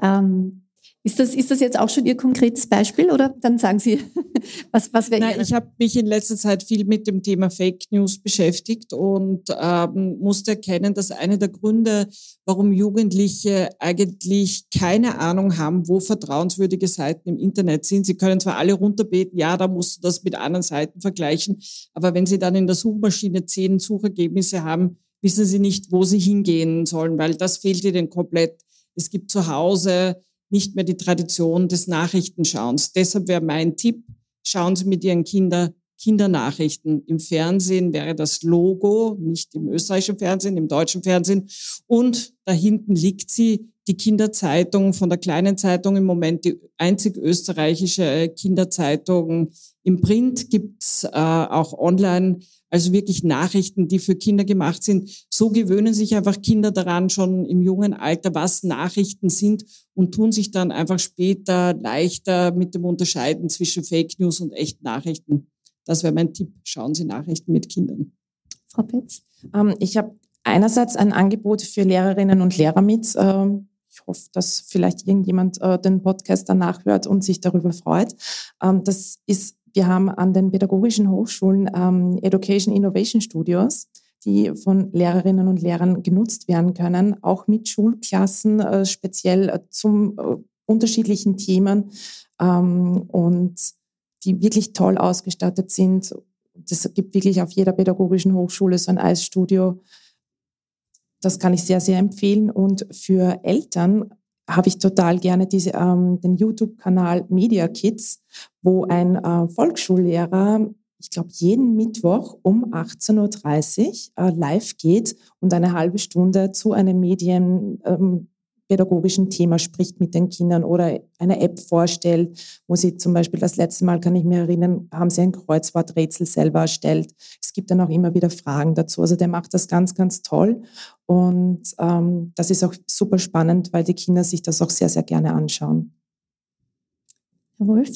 Ähm, ist das, ist das jetzt auch schon Ihr konkretes Beispiel oder dann sagen Sie, was, was wäre Nein, ich habe mich in letzter Zeit viel mit dem Thema Fake News beschäftigt und ähm, musste erkennen, dass einer der Gründe, warum Jugendliche eigentlich keine Ahnung haben, wo vertrauenswürdige Seiten im Internet sind. Sie können zwar alle runterbeten, ja, da musst du das mit anderen Seiten vergleichen, aber wenn sie dann in der Suchmaschine zehn Suchergebnisse haben, wissen sie nicht, wo sie hingehen sollen, weil das fehlt ihnen komplett. Es gibt zu Hause nicht mehr die Tradition des Nachrichtenschauens. Deshalb wäre mein Tipp, schauen Sie mit Ihren Kindern Kindernachrichten. Im Fernsehen wäre das Logo, nicht im österreichischen Fernsehen, im deutschen Fernsehen. Und da hinten liegt sie, die Kinderzeitung von der kleinen Zeitung, im Moment die einzig österreichische äh, Kinderzeitung. Im Print gibt's äh, auch online, also wirklich Nachrichten, die für Kinder gemacht sind. So gewöhnen sich einfach Kinder daran schon im jungen Alter, was Nachrichten sind und tun sich dann einfach später leichter mit dem Unterscheiden zwischen Fake News und echten Nachrichten. Das wäre mein Tipp. Schauen Sie Nachrichten mit Kindern. Frau Petz? Ähm, ich habe einerseits ein Angebot für Lehrerinnen und Lehrer mit. Ähm, ich hoffe, dass vielleicht irgendjemand äh, den Podcast danach hört und sich darüber freut. Ähm, das ist, wir haben an den pädagogischen Hochschulen ähm, Education Innovation Studios die von Lehrerinnen und Lehrern genutzt werden können, auch mit Schulklassen, äh, speziell äh, zum äh, unterschiedlichen Themen ähm, und die wirklich toll ausgestattet sind. Es gibt wirklich auf jeder pädagogischen Hochschule so ein Eisstudio, das kann ich sehr, sehr empfehlen. Und für Eltern habe ich total gerne diese, ähm, den YouTube-Kanal Media Kids, wo ein äh, Volksschullehrer, ich glaube, jeden Mittwoch um 18.30 Uhr äh, live geht und eine halbe Stunde zu einem Medien, ähm, pädagogischen Thema spricht mit den Kindern oder eine App vorstellt, wo sie zum Beispiel das letzte Mal, kann ich mir erinnern, haben sie ein Kreuzworträtsel selber erstellt. Es gibt dann auch immer wieder Fragen dazu. Also der macht das ganz, ganz toll. Und ähm, das ist auch super spannend, weil die Kinder sich das auch sehr, sehr gerne anschauen. Herr Wolf?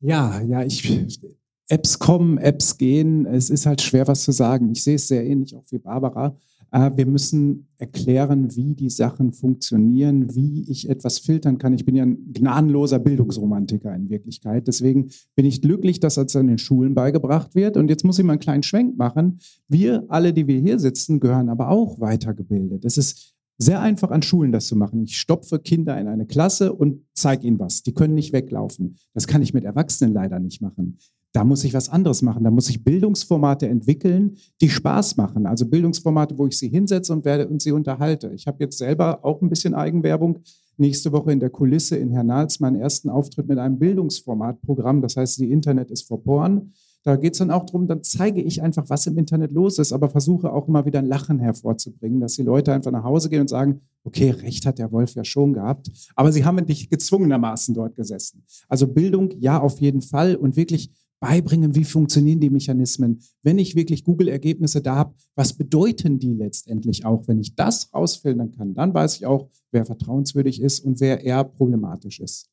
Ja, ja, ich, Apps kommen, Apps gehen. Es ist halt schwer, was zu sagen. Ich sehe es sehr ähnlich auch wie Barbara. Äh, wir müssen erklären, wie die Sachen funktionieren, wie ich etwas filtern kann. Ich bin ja ein gnadenloser Bildungsromantiker in Wirklichkeit. Deswegen bin ich glücklich, dass das an den Schulen beigebracht wird. Und jetzt muss ich mal einen kleinen Schwenk machen. Wir alle, die wir hier sitzen, gehören aber auch weitergebildet. Es ist sehr einfach an Schulen das zu machen. Ich stopfe Kinder in eine Klasse und zeige ihnen was. Die können nicht weglaufen. Das kann ich mit Erwachsenen leider nicht machen da muss ich was anderes machen. Da muss ich Bildungsformate entwickeln, die Spaß machen. Also Bildungsformate, wo ich sie hinsetze und werde und sie unterhalte. Ich habe jetzt selber auch ein bisschen Eigenwerbung. Nächste Woche in der Kulisse in Hernals meinen ersten Auftritt mit einem Bildungsformatprogramm. Das heißt, die Internet ist vor Porn. Da geht es dann auch darum, dann zeige ich einfach, was im Internet los ist, aber versuche auch immer wieder ein Lachen hervorzubringen, dass die Leute einfach nach Hause gehen und sagen, okay, recht hat der Wolf ja schon gehabt, aber sie haben nicht gezwungenermaßen dort gesessen. Also Bildung, ja, auf jeden Fall und wirklich beibringen, wie funktionieren die Mechanismen. Wenn ich wirklich Google-Ergebnisse da habe, was bedeuten die letztendlich auch? Wenn ich das rausfiltern kann, dann weiß ich auch, wer vertrauenswürdig ist und wer eher problematisch ist.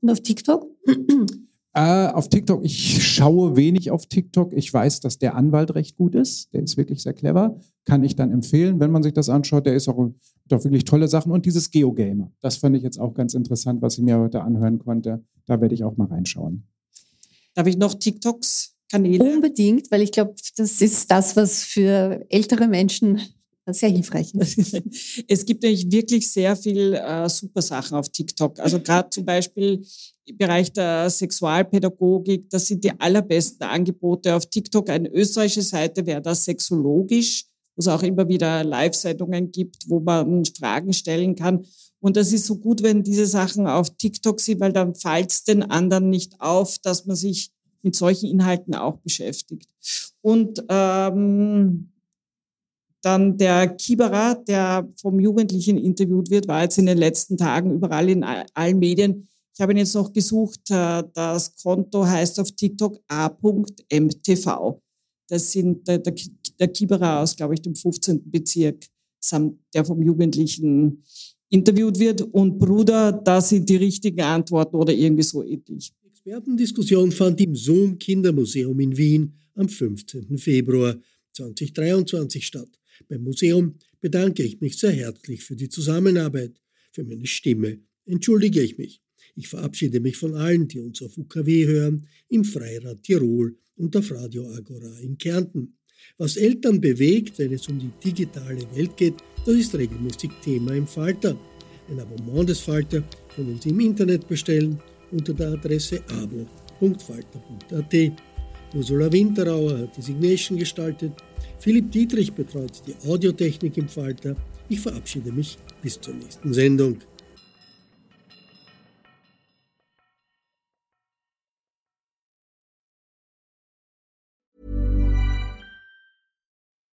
Und auf TikTok? Äh, auf TikTok, ich schaue wenig auf TikTok. Ich weiß, dass der Anwalt recht gut ist. Der ist wirklich sehr clever. Kann ich dann empfehlen, wenn man sich das anschaut. Der ist auch, doch wirklich tolle Sachen. Und dieses Geogamer, das fand ich jetzt auch ganz interessant, was ich mir heute anhören konnte. Da werde ich auch mal reinschauen. Darf ich noch TikToks? Kanäle? Unbedingt, weil ich glaube, das ist das, was für ältere Menschen sehr hilfreich ist. Es gibt nämlich wirklich sehr viel äh, super Sachen auf TikTok. Also gerade zum Beispiel im Bereich der Sexualpädagogik, das sind die allerbesten Angebote auf TikTok. Eine österreichische Seite wäre das sexologisch, wo es auch immer wieder Live-Sendungen gibt, wo man Fragen stellen kann. Und das ist so gut, wenn diese Sachen auf TikTok sind, weil dann fällt es den anderen nicht auf, dass man sich mit solchen Inhalten auch beschäftigt. Und ähm, dann der Kibera, der vom Jugendlichen interviewt wird, war jetzt in den letzten Tagen überall in allen Medien. Ich habe ihn jetzt noch gesucht. Äh, das Konto heißt auf TikTok a.mtv. Das sind der, der Kibera aus, glaube ich, dem 15. Bezirk, der vom Jugendlichen interviewt wird und Bruder, das sind die richtigen Antworten oder irgendwie so ähnlich. Die Expertendiskussion fand im Zoom Kindermuseum in Wien am 15. Februar 2023 statt. Beim Museum bedanke ich mich sehr herzlich für die Zusammenarbeit. Für meine Stimme entschuldige ich mich. Ich verabschiede mich von allen, die uns auf UKW hören, im Freirad Tirol und auf Radio Agora in Kärnten. Was Eltern bewegt, wenn es um die digitale Welt geht, das ist regelmäßig Thema im Falter. Ein Abonnement des Falter können Sie im Internet bestellen unter der Adresse abo.falter.at. Ursula Winterauer hat die Signation gestaltet. Philipp Dietrich betreut die Audiotechnik im Falter. Ich verabschiede mich bis zur nächsten Sendung.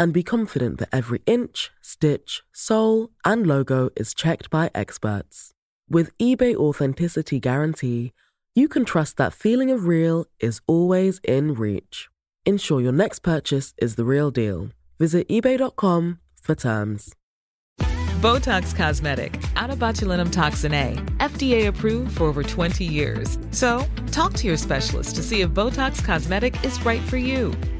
and be confident that every inch, stitch, sole, and logo is checked by experts. With eBay Authenticity Guarantee, you can trust that feeling of real is always in reach. Ensure your next purchase is the real deal. Visit eBay.com for terms. Botox Cosmetic, out of botulinum toxin A, FDA approved for over 20 years. So, talk to your specialist to see if Botox Cosmetic is right for you.